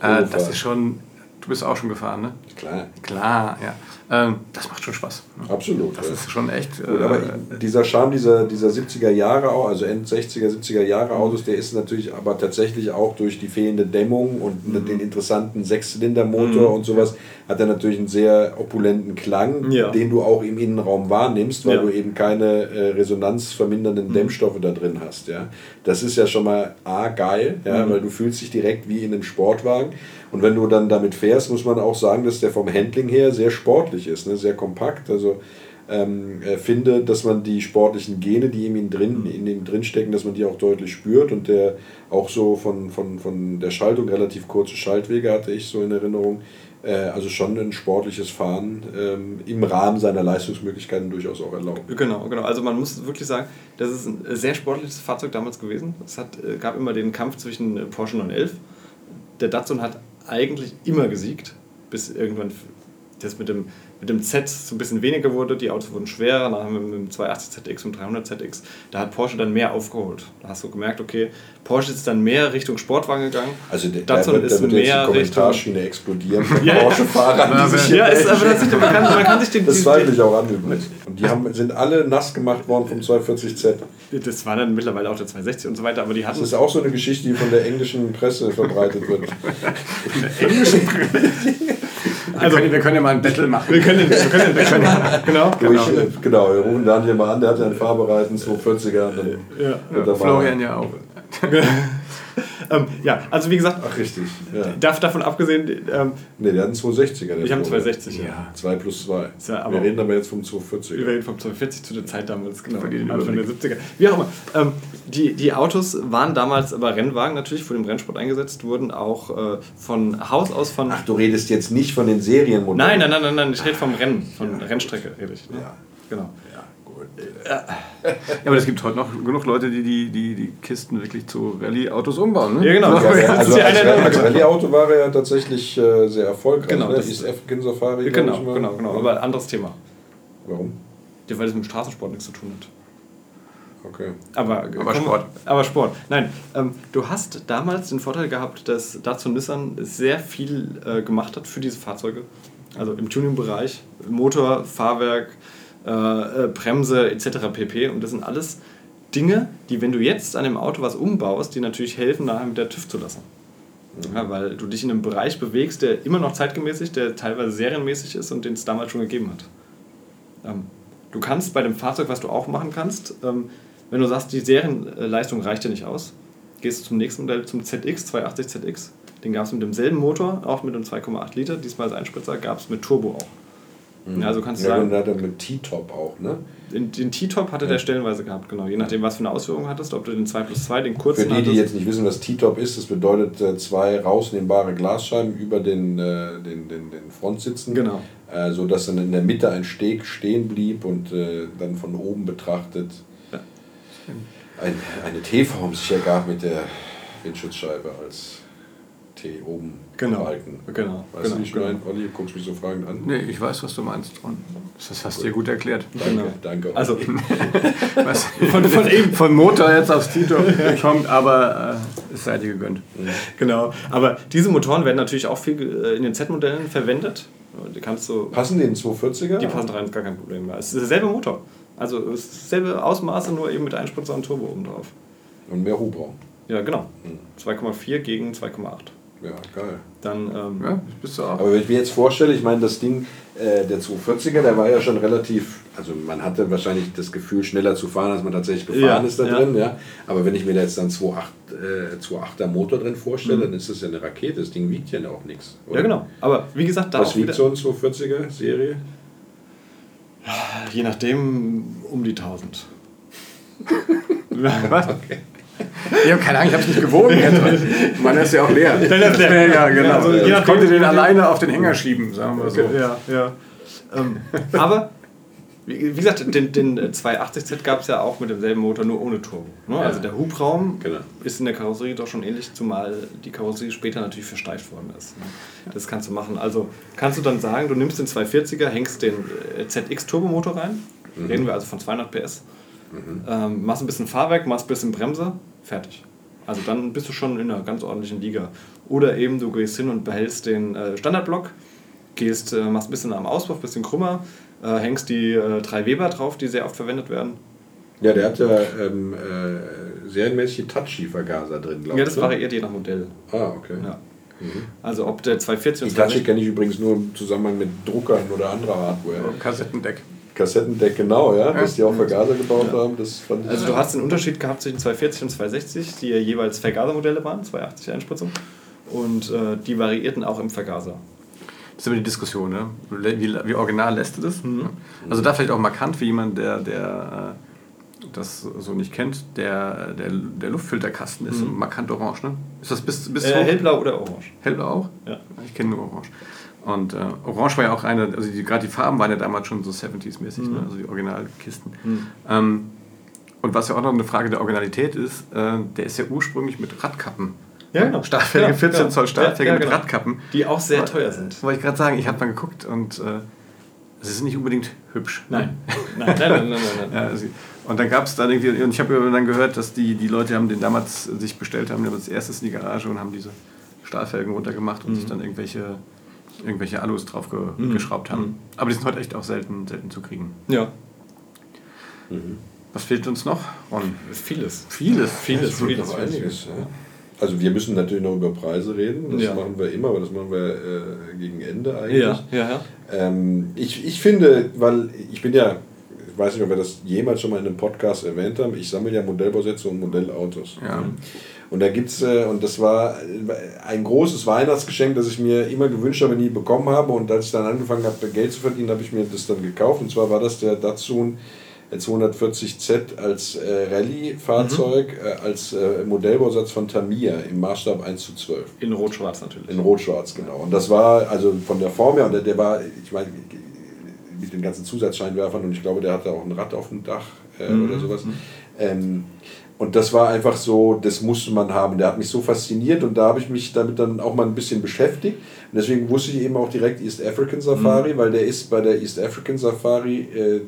Äh, das ist schon, du bist auch schon gefahren, ne? Klar, Klar, ja. Ähm, das macht schon Spaß. Ne? absolut. Das ja. ist schon echt. Gut, aber äh, dieser Charme dieser, dieser 70er Jahre, also End 60er, 70er Jahre Autos, der ist natürlich aber tatsächlich auch durch die fehlende Dämmung und Mhm. den interessanten Sechszylindermotor und sowas, hat er natürlich einen sehr opulenten Klang, Ja. den du auch im Innenraum wahrnimmst, weil Ja. Mhm. du eben keine äh, resonanzvermindernden Dämmstoffe da drin hast. Ja? Das ist ja schon mal A, geil, ja, Mhm. weil du fühlst dich direkt wie in einem Sportwagen. Und wenn du dann damit fährst, muss man auch sagen, dass der vom Handling her sehr sportlich ist, ne? sehr kompakt. Also ähm, äh, finde, dass man die sportlichen Gene, die in ihm drin, in ihm drin stecken, dass man die auch deutlich spürt und der auch so von, von, von der Schaltung relativ kurze Schaltwege hatte ich so in Erinnerung. Äh, also schon ein sportliches Fahren ähm, im Rahmen seiner Leistungsmöglichkeiten durchaus auch erlaubt. Genau, genau. Also man muss wirklich sagen, das ist ein sehr sportliches Fahrzeug damals gewesen. Es hat, äh, gab immer den Kampf zwischen Porsche 911. Der Datsun hat eigentlich immer gesiegt, bis irgendwann das mit dem, mit dem Z so ein bisschen weniger wurde. Die Autos wurden schwerer, dann haben wir mit dem 280 ZX und 300 ZX. Da hat Porsche dann mehr aufgeholt. Da hast du gemerkt, okay, Porsche ist dann mehr Richtung Sportwagen gegangen. Also der, da Datsun wird, da ist wird jetzt die mehr Richtung... Kommentarschiene explodieren von. [laughs] Porsche-Fahrern, die sich hier Ja, ist, aber das ist, man, kann, man kann sich den... Das zweifle ich auch an übrigens. Und die haben, sind alle nass gemacht worden vom 240Z. das war dann mittlerweile auch der 260 und so weiter, aber die Das hatten... ist auch so eine Geschichte, die von der englischen Presse verbreitet wird. [laughs] [laughs] wir, können, wir können ja mal ein Battle machen. Wir können den, wir können den wechseln. Genau. Wo ich, äh, genau, wir rufen Daniel mal an, der hat ja einen fahrbereiten 240er. Und dann Ja. er Florian ja auch. [laughs] [laughs] Ähm, ja, also wie gesagt, Ach, richtig. Ja. darf davon abgesehen, ähm, Ne, der hat einen 260er. Der ich habe einen Florian. 260. Ja. 2 plus 2. Ist ja aber- wir reden aber jetzt vom Wir 240er. reden vom 240 zu der Zeit damals, genau. Den Anfang der Überblick. 70er. Wie auch immer. Ähm, die, die Autos waren damals aber Rennwagen natürlich, für den Rennsport eingesetzt, wurden auch äh, von Haus aus von. Ach, du redest jetzt nicht von den Serienmodellen. nein, nein, nein, nein, nein, ich rede vom Rennen, von Rennstrecke rede ich. Ne? Ja. Genau. Ja, aber es gibt heute noch genug Leute, die die, die, die Kisten wirklich zu Rallye-Autos umbauen. Ne? Ja, genau. Ja, also ist ja als, einer der- als Rallye-Auto war er ja tatsächlich äh, sehr erfolgreich. Genau, ne? das- East African Safari, Genau, ich mal. genau, genau. Aber anderes Thema. Warum? Ja, weil es mit dem Straßensport nichts zu tun hat. Okay. Aber, Aber komm, Sport. Aber Sport. Nein, ähm, du hast damals den Vorteil gehabt, dass Datsun Nissan sehr viel äh, gemacht hat für diese Fahrzeuge. Also im Tuning-Bereich, Motor, Fahrwerk, äh, äh, Bremse etc. pp. Und das sind alles Dinge, die, wenn du jetzt an dem Auto was umbaust, die natürlich helfen, nachher mit der TÜV zu lassen. Ja, weil du dich in einem Bereich bewegst, der immer noch zeitgemäßig, der teilweise serienmäßig ist und den es damals schon gegeben hat. Ähm, du kannst bei dem Fahrzeug, was du auch machen kannst, ähm, wenn du sagst, die Serienleistung reicht dir nicht aus, gehst du zum nächsten Modell, zum ZX, 280 ZX. Den gab es mit demselben Motor, auch mit einem 2,8 Liter, diesmal als Einspritzer, gab es mit Turbo auch. Mhm. Ja, also kannst du ja, sagen. Und hat er mit T-Top auch, ne? Den, den T-Top hatte ja. der stellenweise gehabt, genau. Je nachdem, was für eine Ausführung hattest, ob du den 2 plus 2, den kurzen Für die, hattest. die jetzt nicht wissen, was T-Top ist, das bedeutet äh, zwei rausnehmbare Glasscheiben über den, äh, den, den, den Frontsitzen. Genau. Äh, so dass dann in der Mitte ein Steg stehen blieb und äh, dann von oben betrachtet ja. ein, eine T-Form sich ergab mit der Windschutzscheibe als T oben genau. Balken. Genau. Weißt genau. du, wie ich genau. meine? Olli, guckst mich so fragend an. Nee, ich weiß, was du meinst. Und das hast du dir gut erklärt. Danke, genau. danke. Also, [laughs] was von, von, eben von Motor jetzt aufs Tito [laughs] kommt, aber äh, es sei dir gegönnt. Mhm. Genau. Aber diese Motoren werden natürlich auch viel äh, in den Z-Modellen verwendet. Die kannst du, passen die in 240er? Die passen rein, gar kein Problem mehr. Es ist derselbe Motor. Also es ist dasselbe Ausmaße, nur eben mit Einspritzer und Turbo oben drauf. Und mehr Hubraum. Ja, genau. Mhm. 2,4 gegen 2,8. Ja, geil. Dann ähm, ja, bist du auch. Aber wenn ich mir jetzt vorstelle, ich meine, das Ding, äh, der 240er, der war ja schon relativ, also man hatte wahrscheinlich das Gefühl, schneller zu fahren, als man tatsächlich gefahren ja, ist da ja. drin. Ja. Aber wenn ich mir da jetzt dann 2.8, äh, 2.8er Motor drin vorstelle, mhm. dann ist das ja eine Rakete. Das Ding wiegt ja auch nichts. Ja, genau. Aber wie gesagt, da Was wiegt so ein 240er Serie? Je nachdem um die 1000. [laughs] [laughs] Was? Okay. Ich habe keine Ahnung, ich habe es nicht gewogen. [laughs] Man ist ja auch leer. Dann ist leer. Ja, genau. Also, ich konnte den alleine auf den Hänger schieben, sagen wir so. Ja, ja. Ähm, aber, wie gesagt, den, den 280Z gab es ja auch mit demselben Motor, nur ohne Turbo. Ne? Also der Hubraum genau. ist in der Karosserie doch schon ähnlich, zumal die Karosserie später natürlich versteift worden ist. Ne? Das kannst du machen. Also kannst du dann sagen, du nimmst den 240er, hängst den äh, ZX Turbomotor rein, mhm. reden wir also von 200 PS, Mhm. Ähm, machst ein bisschen Fahrwerk, machst ein bisschen Bremse, fertig. Also dann bist du schon in einer ganz ordentlichen Liga. Oder eben du gehst hin und behältst den äh, Standardblock, gehst, äh, machst ein bisschen am Auspuff, ein bisschen krümmer, äh, hängst die äh, drei Weber drauf, die sehr oft verwendet werden. Ja, der hat ja ähm, äh, serienmäßig Touchy-Vergaser drin, glaube ich. Ja, das variiert je nach Modell. Ah, okay. Ja. Mhm. Also ob der 240 und Die Touchy kenne ich übrigens nur im Zusammenhang mit Druckern oder anderer Hardware. Kassettendeck. Kassettendeck, genau, ja, dass die auch Vergaser gebaut ja. haben. Das fand ich also du hast den Unterschied gehabt zwischen 240 und 260, die ja jeweils Vergasermodelle waren, 280 Einspritzung. Und äh, die variierten auch im Vergaser. Das ist immer die Diskussion, ne? wie, wie original lässt du das? Mhm. Also da vielleicht auch markant für jemanden, der, der äh, das so nicht kennt, der, der, der Luftfilterkasten ist mhm. markant orange, ne? Ist das bis, bis äh, Hellblau oder orange? Hellblau auch? Ja. Ich kenne nur orange. Und äh, Orange war ja auch eine, also gerade die Farben waren ja damals schon so 70s-mäßig, ne? mhm. ne? also die Originalkisten. Mhm. Ähm, und was ja auch noch eine Frage der Originalität ist, äh, der ist ja ursprünglich mit Radkappen. Ja, genau. Startfelge, ja, 14 ja. Zoll Startfelge ja, ja, genau. mit Radkappen. Die auch sehr teuer sind. Wollte ich gerade sagen, ich habe mal geguckt und äh, es ist nicht unbedingt hübsch. Nein. [laughs] Nein, nein, nein, nein. nein, nein. also, und dann gab es da irgendwie, und ich habe dann gehört, dass die, die Leute haben den damals sich bestellt haben, die haben als erstes in die Garage und haben diese Stahlfelgen runtergemacht und mhm. sich dann irgendwelche irgendwelche Alus drauf ge mhm. geschraubt haben. Mhm. Aber die sind heute echt auch selten, selten zu kriegen. Ja. Mhm. Was fehlt uns noch, Ron? Vieles. Vieles. Vieles. Vieles. vieles, einiges. Ja. Also wir müssen natürlich noch über Preise reden, das ja. machen wir immer, aber das machen wir äh, gegen Ende eigentlich. Ja, ja, ja. Ähm, ich, ich finde, weil ich bin ja, ich weiß nicht, ob wir das jemals schon mal in einem Podcast erwähnt haben, ich sammle ja Modellbausätze und Modellautos. Ja. Und da gibt's, äh, und das war ein großes Weihnachtsgeschenk, das ich mir immer gewünscht habe, nie bekommen habe. Und als ich dann angefangen habe, Geld zu verdienen, habe ich mir das dann gekauft. Und zwar war das der Datsun 240Z als äh, Rallye-Fahrzeug, mhm. äh, als äh, Modellbausatz von Tamiya im Maßstab 1 zu 12. In Rot-Schwarz natürlich. In Rot-Schwarz, genau. Und das war also von der Form her, und der, der war, ich meine, mit den ganzen Zusatzscheinwerfern und ich glaube, der hatte auch ein Rad auf dem Dach äh, mhm. oder sowas. Mhm. Ähm, und das war einfach so, das musste man haben. Der hat mich so fasziniert und da habe ich mich damit dann auch mal ein bisschen beschäftigt. Und deswegen wusste ich eben auch direkt East African Safari, mhm. weil der ist bei der East African Safari äh,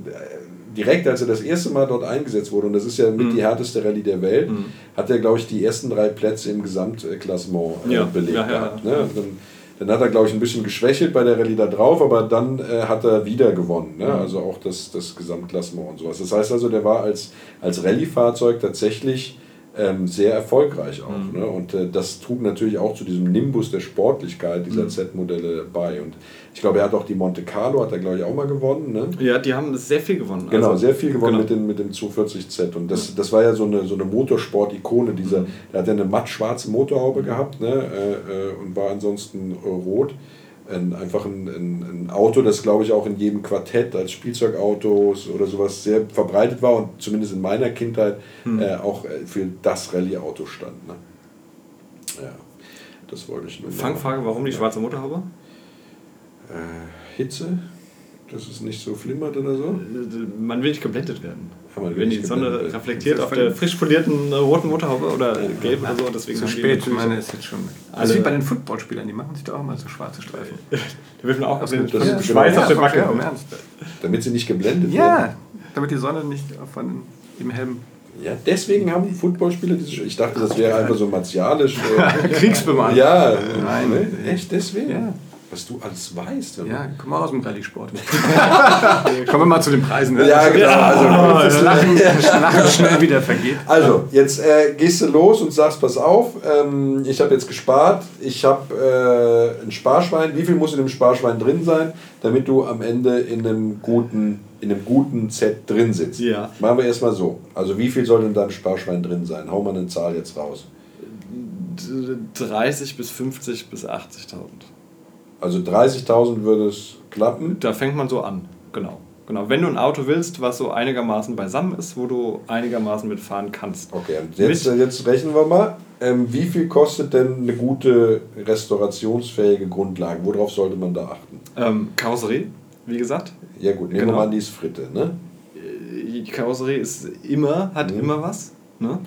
direkt, als er das erste Mal dort eingesetzt wurde, und das ist ja mit mhm. die härteste Rallye der Welt, mhm. hat er, glaube ich, die ersten drei Plätze im Gesamtklassement äh, ja. belegt ja, ja, gehabt. Ne? Dann, dann hat er, glaube ich, ein bisschen geschwächelt bei der Rallye da drauf, aber dann äh, hat er wieder gewonnen. Ne? Mhm. Also auch das, das Gesamtklassement und sowas. Das heißt also, der war als, als Rallye-Fahrzeug tatsächlich ähm, sehr erfolgreich auch. Mhm. Ne? Und äh, das trug natürlich auch zu diesem Nimbus der Sportlichkeit dieser mhm. Z-Modelle bei. Und Ich glaube, er hat auch die Monte Carlo, hat er glaube ich auch mal gewonnen. Ne? Ja, die haben sehr viel gewonnen. Genau, also, sehr viel gewonnen genau. mit, dem, mit dem 240Z. Und das, das war ja so eine, so eine Motorsport-Ikone. Dieser, der hat ja eine matt schwarze Motorhaube gehabt ne? Äh, äh, und war ansonsten äh, rot. Ein, einfach ein, ein, ein Auto, das glaube ich auch in jedem Quartett als Spielzeugautos oder sowas sehr verbreitet war und zumindest in meiner Kindheit hm. äh, auch äh, für das Rallye-Auto stand. Ne? Ja, das wollte ich nur Fangfrage, warum die schwarze Motorhaube? Äh, Hitze, dass es nicht so flimmert oder so? Man will nicht geblendet werden. Ja, Wenn die Sonne reflektiert auf der frisch polierten äh, roten Motorhaube oder ja, gelb oder so, deswegen zu spät, ich meine, ist jetzt schon. Also wie bei den Footballspielern, die machen sich doch auch mal so schwarze Streifen. [laughs] die werfen auch das, das, das Schweiß auf der Backe. Ja, damit sie nicht geblendet ja, werden. Ja, damit die Sonne nicht von dem Helm ja, deswegen haben Footballspieler diese. Ich dachte, das wäre einfach so martialisch. [laughs] Kriegsbemalung. Ja, nein. Ne? Echt deswegen? Ja. Was du alles weißt. Ja, komm mal aus dem Rallye-Sport. [laughs] Kommen wir mal zu den Preisen. Ne? Ja, genau. Also, das Lachen, Lachen schnell wieder vergeht. Also, jetzt äh, gehst du los und sagst, pass auf, ähm, ich habe jetzt gespart, ich habe äh, ein Sparschwein. Wie viel muss in dem Sparschwein drin sein, damit du am Ende in einem guten, in einem guten Set drin sitzt? Ja. Machen wir erstmal so. Also, wie viel soll in deinem Sparschwein drin sein? Hau mal eine Zahl jetzt raus. 30 bis 50 bis 80.000. Also 30.000 würde es klappen? Da fängt man so an, genau. Genau, wenn du ein Auto willst, was so einigermaßen beisammen ist, wo du einigermaßen mitfahren kannst. Okay, und jetzt, Mit jetzt rechnen wir mal. Ähm, wie viel kostet denn eine gute restaurationsfähige Grundlage? Worauf sollte man da achten? Ähm, Karosserie, wie gesagt. Ja gut, nehmen genau. wir mal an, die ist Fritte, ne? Äh, die Karosserie ist immer, hat mhm. immer was. Ne?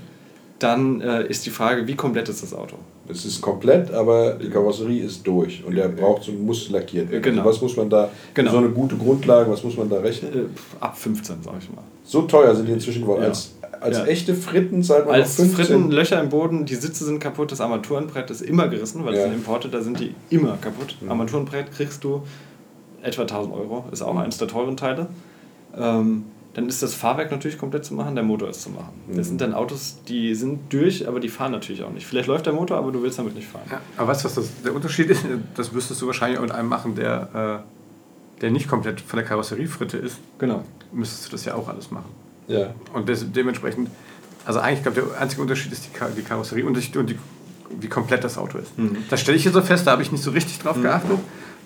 Dann äh, ist die Frage, wie komplett ist das Auto? Es ist komplett, aber die Karosserie ist durch und der braucht so, muss lackiert werden. Genau. Also was muss man da, genau. so eine gute Grundlage, was muss man da rechnen? Äh, ab 15, sag ich mal. So teuer sind die inzwischen geworden. Ja. Als, als ja. echte Fritten zahlt man Als 15. Fritten, Löcher im Boden, die Sitze sind kaputt, das Armaturenbrett ist immer gerissen, weil ja. das sind Importe, da sind die immer kaputt. Mhm. Armaturenbrett kriegst du etwa 1000 Euro, ist auch mhm. eines der teuren Teile. Ähm, dann ist das Fahrwerk natürlich komplett zu machen, der Motor ist zu machen. Mhm. Das sind dann Autos, die sind durch, aber die fahren natürlich auch nicht. Vielleicht läuft der Motor, aber du willst damit nicht fahren. Ja, aber weißt du, was das, der Unterschied ist? Das müsstest du wahrscheinlich auch mit einem machen, der, äh, der nicht komplett von der Karosseriefritte ist. Genau. Müsstest du das ja auch alles machen. Ja. Und des, dementsprechend, also eigentlich, glaube der einzige Unterschied ist die, die Karosserie und, die, und die, wie komplett das Auto ist. Mhm. Das stelle ich hier so fest, da habe ich nicht so richtig drauf mhm. geachtet.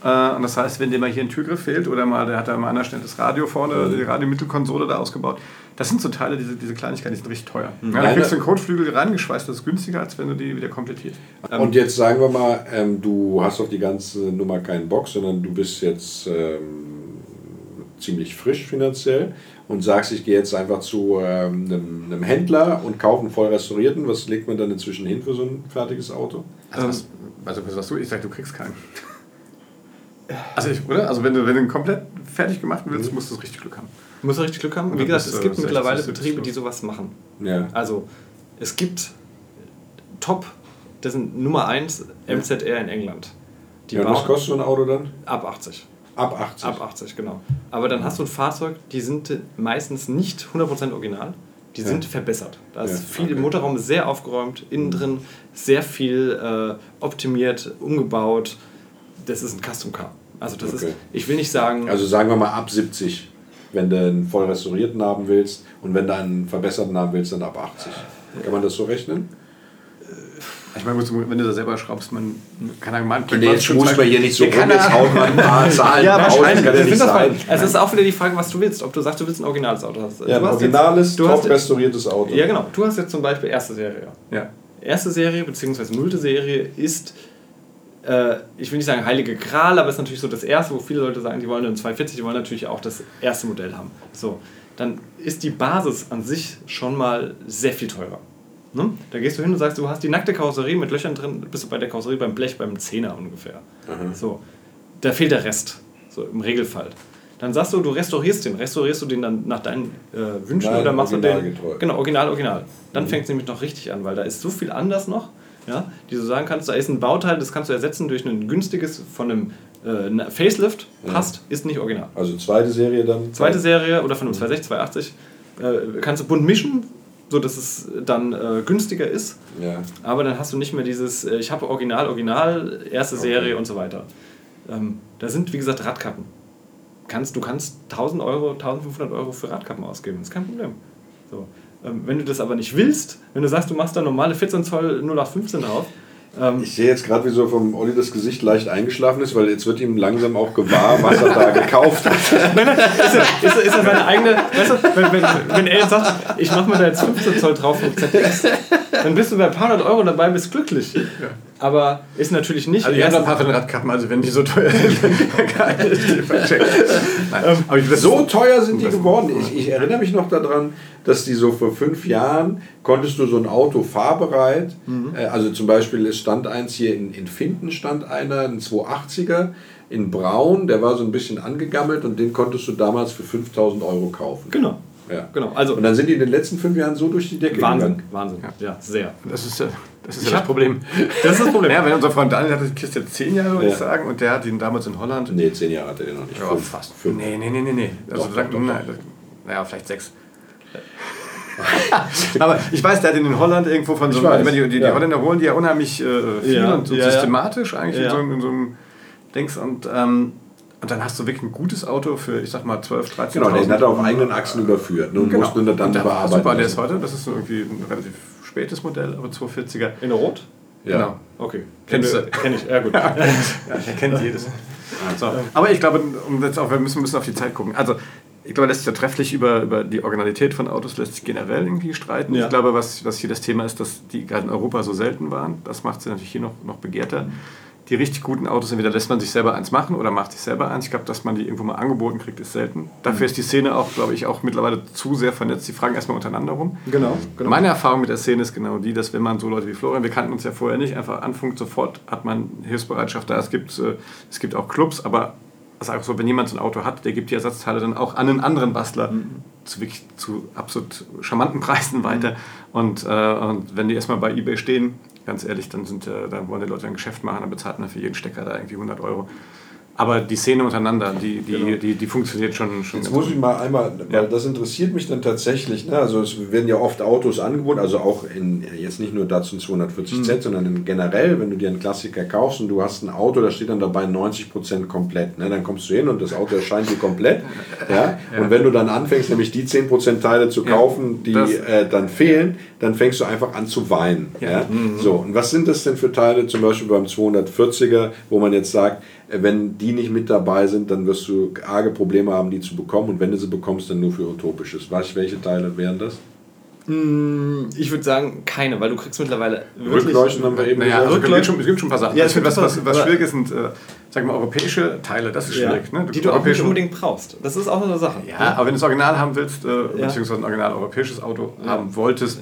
Äh, und das heißt, wenn dir mal hier ein Türgriff fehlt oder mal, der hat da mal an der Stelle das Radio vorne, die Radiomittelkonsole da ausgebaut, das sind so Teile, diese, diese Kleinigkeiten, die sind richtig teuer. Mhm. Ja, da kriegst du den Kotflügel reingeschweißt, das ist günstiger, als wenn du die wieder komplettierst. Und jetzt sagen wir mal, ähm, du hast auf die ganze Nummer keinen Bock, sondern du bist jetzt ähm, ziemlich frisch finanziell und sagst, ich gehe jetzt einfach zu ähm, einem, einem, Händler und kaufe einen voll restaurierten. Was legt man dann inzwischen hin für so ein fertiges Auto? Also, was, also was sagst du? Ich sag, du kriegst keinen. Also, ich, oder? Also, wenn du, wenn du komplett fertig gemacht willst, mhm. musst du richtig Glück haben. Du musst richtig Glück haben. Wie gesagt, es gibt mittlerweile Betriebe, die sowas machen. Ja. Also, es gibt Top, das sind Nummer 1 MZR in England. Die ja, was kostet so ein Auto dann? Ab 80. Ab 80? Ab 80, genau. Aber dann hast du ein Fahrzeug, die sind meistens nicht 100% original. Die ja. sind verbessert. Da ist ja, viel, okay. Motorraum sehr aufgeräumt, innen drin sehr viel äh, optimiert, umgebaut das ist ein Custom Car. Also das okay. ist, ich will nicht sagen. Also sagen wir mal ab 70, wenn du einen voll restaurierten haben willst und wenn du einen verbesserten haben willst, dann ab 80. Kann man das so rechnen? Ich meine, wenn du da selber schraubst, man kann sagen, man nee, jetzt muss man hier nicht so rum, jetzt haut man ein paar [laughs] Zahlen ja, wahrscheinlich. Kann ja nicht sein. Also es ist auch wieder die Frage, was du willst. Ob du sagst, du willst ein originales Auto. Hast. Ja, ein originales, jetzt, top restauriertes Auto. Ja, genau. Du hast jetzt zum Beispiel erste Serie. Ja. Erste Serie bzw. nullte Serie ist äh, ich will nicht sagen heilige Gral, aber es ist natürlich so das erste, wo viele Leute sagen, die wollen einen 240, die wollen natürlich auch das erste Modell haben. So, dann ist die Basis an sich schon mal sehr viel teurer. Ne? Da gehst du hin und sagst, du hast die nackte Karosserie mit Löchern drin, bist du bei der Karosserie beim Blech beim Zehner ungefähr. Mhm. So, da fehlt der Rest, so im Regelfall. Dann sagst du, du restaurierst den. Restaurierst du den dann nach deinen äh, Wünschen Nein, oder machst du den. Getreu. Genau, original, original. Dann mhm. fängt es nämlich noch richtig an, weil da ist so viel anders noch ja, die du sagen kannst, da ist ein Bauteil, das kannst du ersetzen durch ein günstiges von einem äh, Facelift, passt, ja. ist nicht original. Also zweite Serie dann? Zweite Serie oder von einem 260, 280 äh, kannst du bunt mischen, so dass es dann äh, günstiger ist. Ja. Aber dann hast du nicht mehr dieses, äh, ich habe Original, Original, erste okay. Serie und so weiter. Ähm, da sind, wie gesagt, Radkappen. Kannst, du kannst 1000 Euro, 1500 Euro für Radkappen ausgeben, das ist kein Problem. So. Ähm, wenn du das aber nicht willst, wenn du sagst, du machst da normale 14 Zoll 0815 drauf, ähm, ich sehe jetzt gerade, wie so vom Olli das Gesicht leicht eingeschlafen ist, weil jetzt wird ihm langsam auch gewahr, was er da gekauft hat. [laughs] nein, nein, ist, ist, ist das meine eigene. Weißt du, wenn, wenn, wenn er jetzt sagt, ich mache mir da jetzt 15 Zoll drauf und ZX, dann bist du bei ein paar hundert Euro dabei, bist glücklich. Ja. Aber ist natürlich nicht. Also, ihr habt ein paar von den Radkappen, also wenn die so teuer [laughs] sind, dann kann [laughs] ich die verchecken. Ähm, so teuer sind die geworden. Ich, ich erinnere mich noch daran, dass die so vor fünf Jahren konntest du so ein Auto fahrbereit, mhm. äh, also zum Beispiel es stand eins hier in, in Finden stand einer, ein 280er in Braun, der war so ein bisschen angegammelt und den konntest du damals für 5000 Euro kaufen. Genau. Ja. Genau. Also, und dann sind die in den letzten fünf Jahren so durch die Decke Wahnsinn, gegangen. Wahnsinn, ja, sehr. Das ist, das ist ja das Problem. Das ist das Problem. Ja, wenn unser Freund Daniel hatte die Kiste zehn Jahre, würde ja. ich sagen, und der hat ihn damals in Holland. Nee, zehn Jahre hatte er noch nicht. Ja, fünf. fast. Fünf. Nee, nee, nee, nee. nee. Also, doch, doch, doch, naja, vielleicht sechs. [laughs] Aber ich weiß, der hat in Holland irgendwo von so einem, die, die, die Holländer holen die ja unheimlich äh, viel ja, und, und ja, systematisch eigentlich in so, in, so, einem Dings und ähm, und dann hast du wirklich ein gutes Auto für, ich sag mal, 12, 13 Genau, den hat er auf eigenen Achsen überführt ne, und genau. musste dann und bearbeiten. Super, der ist heute, das ist irgendwie ein relativ spätes Modell, aber 240er. In Rot? Ja. Genau. Okay. Kennst du? Kenn ich, ja gut. [laughs] ja, er kennt jedes. So. Aber ich glaube, um jetzt auch, wir müssen, müssen auf die Zeit gucken. Also ich glaube, lässt sich ja trefflich über, über die Originalität von Autos lässt sich generell irgendwie streiten. Ja. Ich glaube, was, was hier das Thema ist, dass die gerade in Europa so selten waren. Das macht sie natürlich hier noch, noch begehrter. Die richtig guten Autos, entweder lässt man sich selber eins machen oder macht sich selber eins. Ich glaube, dass man die irgendwo mal angeboten kriegt, ist selten. Dafür mhm. ist die Szene auch, glaube ich, auch mittlerweile zu sehr vernetzt. Die fragen erstmal untereinander rum. Genau, genau. Meine Erfahrung mit der Szene ist genau die, dass wenn man so Leute wie Florian, wir kannten uns ja vorher nicht, einfach anfunkt, sofort hat man Hilfsbereitschaft da. Es gibt, äh, es gibt auch Clubs, aber also auch so, wenn jemand so ein Auto hat, der gibt die Ersatzteile dann auch an einen anderen Bastler mhm. zu wirklich zu absolut charmanten Preisen weiter. Mhm. Und, äh, und wenn die erstmal bei eBay stehen, ganz ehrlich, dann, sind, äh, dann wollen die Leute ein Geschäft machen, dann bezahlt man für jeden Stecker da irgendwie 100 Euro. Aber die Szene untereinander, die, die, genau. die, die funktioniert schon. schon Jetzt muss ich mal einmal, weil ja. das interessiert mich dann tatsächlich. Ne? Also es werden ja oft Autos angeboten, also auch in, jetzt nicht nur Datsun 240Z, mhm. sondern generell, wenn du dir einen Klassiker kaufst und du hast ein Auto, da steht dann dabei 90% komplett. Ne? Dann kommst du hin und das Auto erscheint dir komplett. [laughs] ja? ja? Und wenn du dann anfängst, nämlich die 10% Teile zu kaufen, die äh, dann fehlen, dann fängst du einfach an zu weinen. Ja. ja? Mhm. So, und was sind das denn für Teile, zum Beispiel beim 240er, wo man jetzt sagt, äh, wenn die nicht mit dabei sind, dann wirst du arge Probleme haben, die zu bekommen. Und wenn du sie bekommst, dann nur für Utopisches. Weißt du, welche Teile wären das? Mm, ich würde sagen, keine, weil du kriegst mittlerweile Rückleuchten haben wir eben naja, also es, gibt schon, es gibt schon ein paar Sachen. Ja, ich finde, was, was, was schwierig ist, sind, äh, sagen wir, europäische Teile, das ist schwierig. Ja, ne? Die du auch nicht unbedingt brauchst. Das ist auch eine Sache. Ja, ne? aber wenn du das Original haben willst, äh, ja. beziehungsweise ein original europäisches Auto ja. haben wolltest,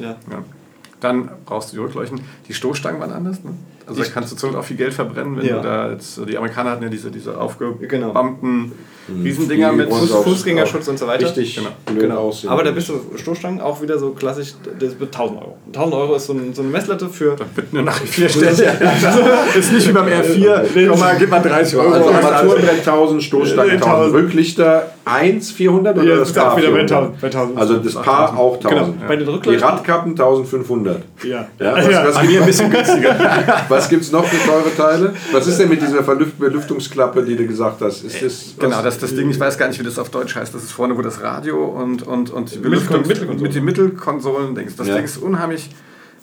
dann brauchst du die Rückleuchten. Die Stoßstangen waren anders. Ne? Also da kannst du zum auch viel Geld verbrennen, wenn ja. du da jetzt, die Amerikaner hatten ja diese, diese aufgebammten genau. Riesendinger mit Fuß, Fußgängerschutz und so weiter. Richtig, genau. genau. Aber da bist du Stoßstangen auch wieder so klassisch, das wird 1000 Euro. 1000 Euro ist so, ein, so eine Messlatte für... Da wird eine Nachricht 4 Stellen. [laughs] ist nicht wie beim R4, komm mal, gib mal 30 Euro. Also Armaturenbrett 1000, Stoßstangen 1000, Rücklichter 1, 400 oder ja, das Paar wieder 1000, 1000. Also das Paar auch 1000. Genau. Bei den Die Radkappen 1500. Ja. ja was, was, was, ein bisschen günstiger. [laughs] Was gibt es noch für teure Teile? Was ist denn mit dieser Belüftungsklappe, die du gesagt hast? Ist das, genau, das, das Ding, ich weiß gar nicht, wie das auf Deutsch heißt. Das ist vorne, wo das Radio und, und, und die Belüftung mit den Mittelkonsolen denkst. Das ja. Ding ist unheimlich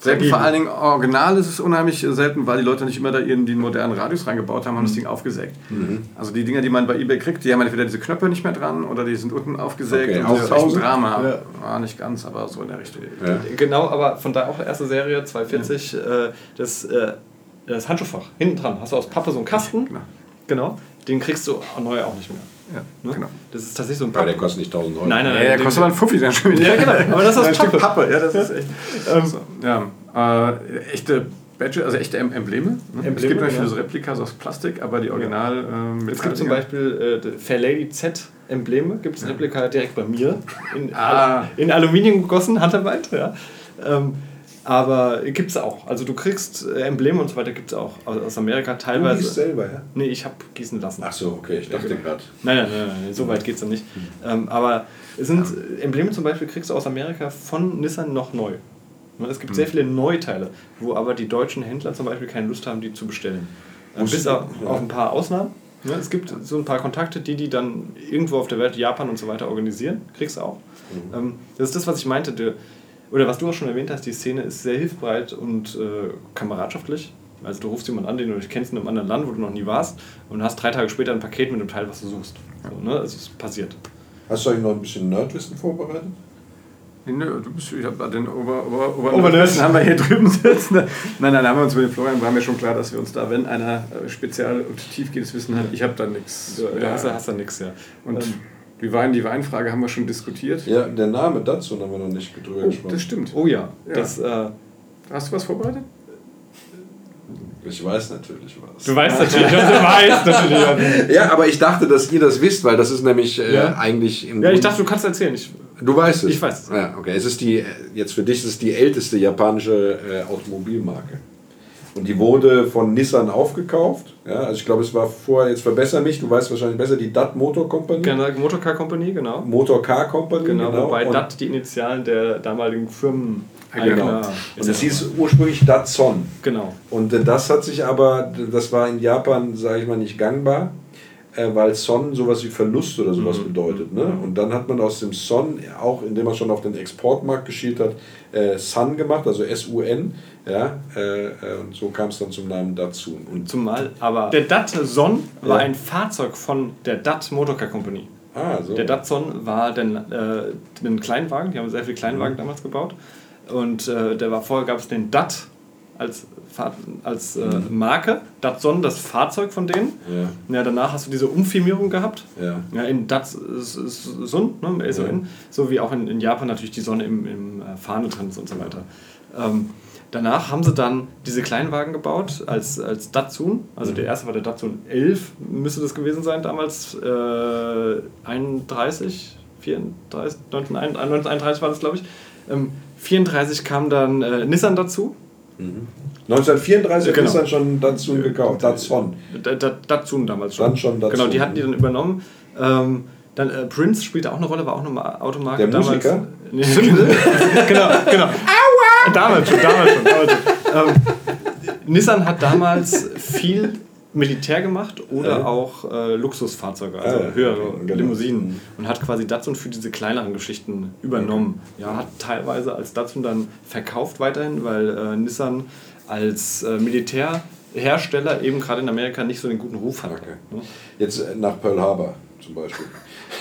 Selten, vor allen Dingen original ist es unheimlich selten, weil die Leute nicht immer da ihren, die modernen Radios reingebaut haben, haben mhm. das Ding aufgesägt. Mhm. Also die Dinger, die man bei eBay kriegt, die haben entweder diese Knöpfe nicht mehr dran oder die sind unten aufgesägt. Okay, und das ist echt ein Drama. Ja. Ah, nicht ganz, aber so in der Richtung. Ja. Genau, aber von da auch die erste Serie, 240, ja. äh, das, äh, das Handschuhfach, hinten dran hast du aus Pappe so einen Kasten. Genau. genau. Den kriegst du neu auch nicht mehr. Ja, ne? genau. Das ist tatsächlich so ein Pappe. Aber der kostet nicht 1000 Euro. Nein, nein, nein. Ja, der kostet aber ein Fuffi dann schon wieder. Ja, genau. Aber das ist [laughs] ein Pappe. Pappe. Ja, das ist echt. Ähm, so. ja, äh, echte Badge, also echte Embleme. Ne? Embleme. Es gibt natürlich ja. so Replikas aus Plastik, aber die Original. Ja. Äh, es gibt zum Beispiel äh, Fair Lady Z Embleme. Gibt es ein Replika direkt bei mir. In, ah. in Aluminium gegossen, Handarbeit. Ja. Ähm, aber gibt es auch. Also du kriegst äh, Embleme und so weiter gibt es auch aus Amerika teilweise. Du gießt selber, ja? Nee, ich habe gießen lassen. Ach so, okay, ich dachte ja, gerade. Nein, nein, nein, nein, so weit geht es dann nicht. Mhm. Ähm, aber es sind ja. Embleme zum Beispiel kriegst du aus Amerika von Nissan noch neu. Ne, es gibt mhm. sehr viele Neuteile, wo aber die deutschen Händler zum Beispiel keine Lust haben, die zu bestellen. Ähm, bis auf, auf ein paar Ausnahmen. Ja, es gibt so ein paar Kontakte, die die dann irgendwo auf der Welt, Japan und so weiter organisieren. Kriegst du auch. Mhm. Ähm, das ist das, was ich meinte. Der, oder was du auch schon erwähnt hast, die Szene ist sehr hilfsbereit und äh, kameradschaftlich. Also du rufst jemanden an, den du nicht kennst in einem anderen Land, wo du noch nie warst und hast drei Tage später ein Paket mit dem Teil, was du suchst. So, ne? Also es passiert. Hast du eigentlich noch ein bisschen Nerdwissen vorbereitet? Nö, du bist, ich habe den Ober, Ober, Ober Oberlösen haben wir hier drüben sitzen. Nein, nein, haben wir uns mit dem Florian, war mir schon klar, dass wir uns da, wenn einer äh, spezial und tiefgehendes Wissen hat, ich habe da nichts. Du ja, hast, hast da nichts, ja. Und ähm, die Wein, die Weinfrage haben wir schon diskutiert. Ja, der Name dazu haben wir noch nicht drüber oh, gesprochen. Das stimmt. Oh ja. ja. Das, äh, hast du was vorbereitet? Ich weiß natürlich was. Du weißt natürlich, was du weißt natürlich. [laughs] ja, aber ich dachte, dass ihr das wisst, weil das ist nämlich äh, ja. eigentlich. ja, ich dachte, du kannst erzählen. Ich, du weißt es. Ich weiß es. Ja, okay. Es ist die, jetzt für dich ist es die älteste japanische äh, Automobilmarke. Und die wurde von Nissan aufgekauft. Ja, also ich glaube, es war vorher, jetzt verbessere mich, du weißt wahrscheinlich besser, die DAT Motor Company. Genau, Motor Car Company, genau. Motor Car Company, genau. genau. Wobei DAT die Initialen der damaligen Firmen Genau. Und es hieß ursprünglich Datsun. Genau. Und das hat sich aber, das war in Japan, sage ich mal, nicht gangbar, weil Son sowas wie Verlust oder sowas mhm. bedeutet. Ne? Und dann hat man aus dem Son, auch indem man schon auf den Exportmarkt geschielt hat, äh, Sun gemacht, also S-U-N. Ja, äh, äh, und so kam es dann zum Namen Datsun. Und Zumal, aber der Datsun war ja. ein Fahrzeug von der Dat Motorcar Company. Ah, so. Der Datsun war den, äh, den Kleinwagen, die haben sehr viele Kleinwagen mhm. damals gebaut. Und äh, der war vorher gab es den DAT als, als äh. Marke, Datsun, das Fahrzeug von denen. Ja. ja. Danach hast du diese Umfirmierung gehabt. Ja. Ja, in Datsun, ne, Ja. So wie auch in, in Japan natürlich die Sonne im, im äh, Fahne drin ist und so weiter. Ähm, danach haben sie dann diese Kleinwagen gebaut als, als Datsun. Also mhm. der erste war der Datsun 11, müsste das gewesen sein damals. Äh, 31, 34, 1931 war das, glaube ich. Ähm, 34 kam dann äh, Nissan dazu. Mhm. 1934 hat genau. Nissan schon Datsun gekauft. Datsun. Datsun damals schon. Dann schon Datsun. Genau, die hatten die dann übernommen. Ähm, dann äh, Prince spielte auch eine Rolle, war auch eine Automarke. Der damals. Musiker? [laughs] Nee, genau, genau. Aua! Damals schon, damals schon. Damals schon. Ähm, Nissan hat damals viel Militär gemacht oder ja. auch äh, Luxusfahrzeuge, also ja, höhere genau. Limousinen und hat quasi Datsun für diese kleineren Geschichten übernommen. Okay. Ja, hat teilweise als Datsun dann verkauft weiterhin, weil äh, Nissan als äh, Militärhersteller eben gerade in Amerika nicht so den guten Ruf hat. Okay. Ne? Jetzt äh, nach Pearl Harbor zum Beispiel. [laughs]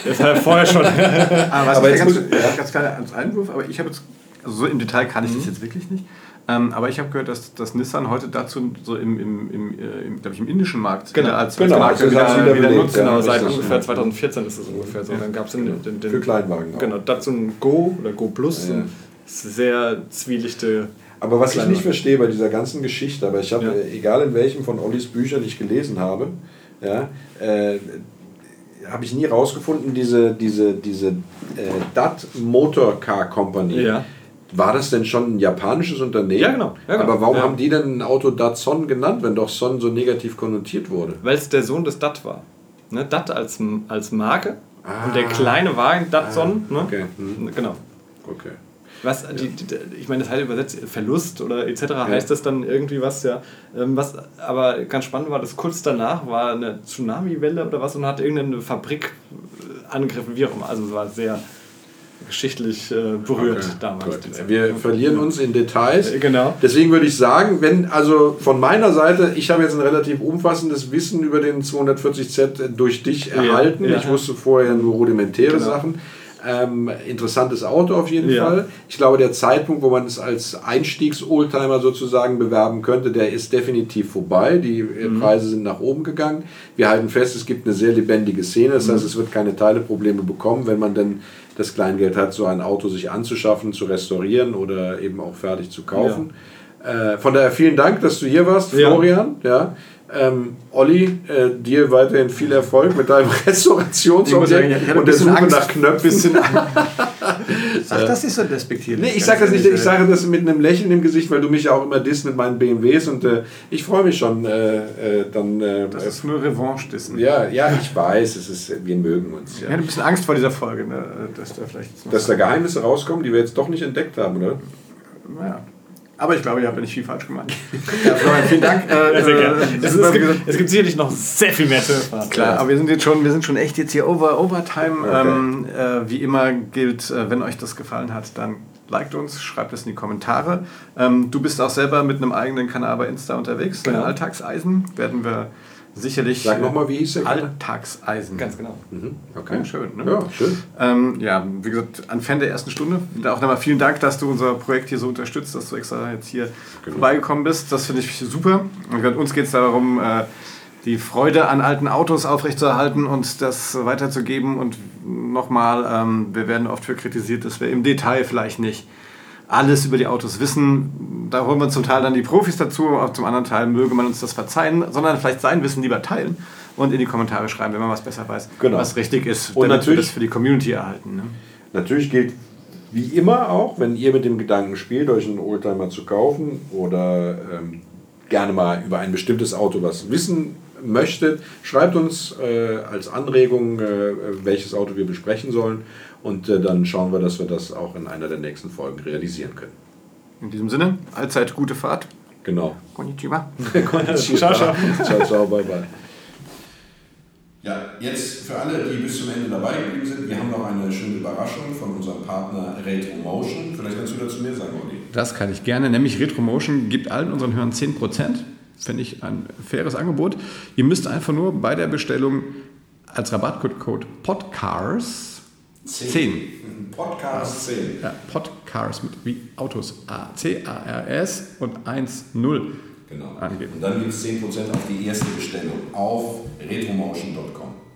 Das war ja vorher schon. [laughs] aber, aber jetzt ganz, ja, ganz kleiner Einwurf, aber ich habe jetzt, also so im Detail kann ich mhm. das jetzt wirklich nicht. Ähm, aber ich habe gehört, dass, dass Nissan heute dazu so im, im, im, äh, im, ich, im indischen Markt genau, als, genau, als Markt wieder, wieder, wieder nutzt. Genau, seit ungefähr 2014 ist es ungefähr so. Ja. Dann gab es den, den, den, Für Kleinwagen auch. Genau, dazu ein Go oder Go Plus. Ja. Sehr zwielichte aber was ich nicht verstehe bei dieser ganzen Geschichte, aber ich habe, ja. Äh, egal in welchem von Ollis Büchern ich gelesen habe, ja, äh, habe ich nie rausgefunden, diese, diese, diese äh, DAT Motor Car Company. Ja. War das denn schon ein japanisches Unternehmen? Ja, genau. Ja, genau. Aber warum ja. haben die denn ein Auto Datsun genannt, wenn doch Son so negativ konnotiert wurde? Weil es der Sohn des Dat war. Ne? Dat als, als Marke ah. und der kleine Wagen Datsun. Ah. Ne? Okay. Hm. Genau. Okay. Was, die, die, ich meine, das heißt übersetzt Verlust oder etc. Ja. heißt das dann irgendwie was, ja. Ähm, was aber ganz spannend war, dass kurz danach war eine Tsunami-Welle oder was und hat irgendeine Fabrik äh, angegriffen, wie auch immer. Also es war sehr geschichtlich äh, berührt okay, damals. Wir verlieren uns in Details. Äh, genau. Deswegen würde ich sagen, wenn, also von meiner Seite, ich habe jetzt ein relativ umfassendes Wissen über den 240Z durch dich erhalten. Ja, ja. Ich wusste vorher nur rudimentäre genau. Sachen. Ähm, interessantes Auto auf jeden ja. Fall. Ich glaube, der Zeitpunkt, wo man es als Einstiegs-Oldtimer sozusagen bewerben könnte, der ist definitiv vorbei. Die äh, mhm. Preise sind nach oben gegangen. Wir halten fest, es gibt eine sehr lebendige Szene. Das mhm. heißt, es wird keine Teileprobleme bekommen, wenn man dann das Kleingeld hat, so ein Auto sich anzuschaffen, zu restaurieren oder eben auch fertig zu kaufen. Ja. Äh, von daher vielen Dank, dass du hier warst, Florian. Ja. ja. Ähm, Olli, äh, dir weiterhin viel Erfolg mit deinem [laughs] Restaurationsobjekt und der Suche Angst, nach Knöpfen. [laughs] Ach, das ist so despektierlich. Nee, ich sage das nicht, ich sage das mit einem Lächeln im Gesicht, weil du mich ja auch immer disst mit meinen BMWs und äh, ich freue mich schon äh, äh dann. Äh, das ist nur Revanche dissen. Ja, ja, ich weiß, es ist, wir mögen uns. Ja. Ich hatte ein bisschen Angst vor dieser Folge, ne, dass da vielleicht. Dass da Geheimnisse rauskommen, die wir jetzt doch nicht entdeckt haben, oder? Naja. Aber ich glaube, ihr habt ja nicht viel falsch gemacht. [laughs] ja, Florian, vielen Dank. Äh, sehr gerne. Äh, es, es, gibt, es, gibt, sicherlich noch sehr viel mehr zu erfahren. Klar, aber wir sind jetzt schon, wir sind schon echt jetzt hier over, Overtime. Okay. Ähm, äh, wie immer gilt, äh, wenn euch das gefallen hat, dann liked uns, schreibt es in die Kommentare. Ähm, du bist auch selber mit einem eigenen Kanal bei Insta unterwegs. Genau. Deine Alltagseisen werden wir sicherlich. Sag nochmal, wie hieß der? Alltagseisen. Ganz genau. Mhm. Okay. Ja, schön. Ne? Ja, schön. Ähm, ja, wie gesagt, ein Fan der ersten Stunde. Auch nochmal vielen Dank, dass du unser Projekt hier so unterstützt, dass du extra jetzt hier genau. vorbeigekommen bist. Das finde ich super. Und uns geht es darum, äh, die Freude an alten Autos aufrechtzuerhalten und das weiterzugeben. Und nochmal, ähm, wir werden oft für kritisiert, dass wir im Detail vielleicht nicht alles über die Autos wissen. Da holen wir zum Teil dann die Profis dazu, auch zum anderen Teil möge man uns das verzeihen, sondern vielleicht sein Wissen lieber teilen und in die Kommentare schreiben, wenn man was besser weiß, genau. was richtig ist, und damit wir das für die Community erhalten. Ne? Natürlich gilt wie immer auch, wenn ihr mit dem Gedanken spielt, euch einen Oldtimer zu kaufen oder ähm, gerne mal über ein bestimmtes Auto was wissen möchtet, schreibt uns äh, als Anregung, äh, welches Auto wir besprechen sollen und äh, dann schauen wir, dass wir das auch in einer der nächsten Folgen realisieren können. In diesem Sinne, allzeit gute Fahrt. Genau. Konnichiwa. [laughs] Konnichiwa. ciao, ciao. ciao, ciao, bye, bye. Ja, jetzt für alle, die bis zum Ende dabei geblieben sind, wir haben noch eine schöne Überraschung von unserem Partner Retromotion. Vielleicht kannst du dazu mehr sagen, Olli. Das kann ich gerne, nämlich Retromotion gibt allen unseren Hörern 10%. Finde ich ein faires Angebot. Ihr müsst einfach nur bei der Bestellung als Rabattcode PODCARS 10. Podcast 10. Ja, Podcars mit wie Autos. A, C, A, R, S und 1, 0 genau. angeben. Und dann gibt es 10% auf die erste Bestellung auf retromotion.com.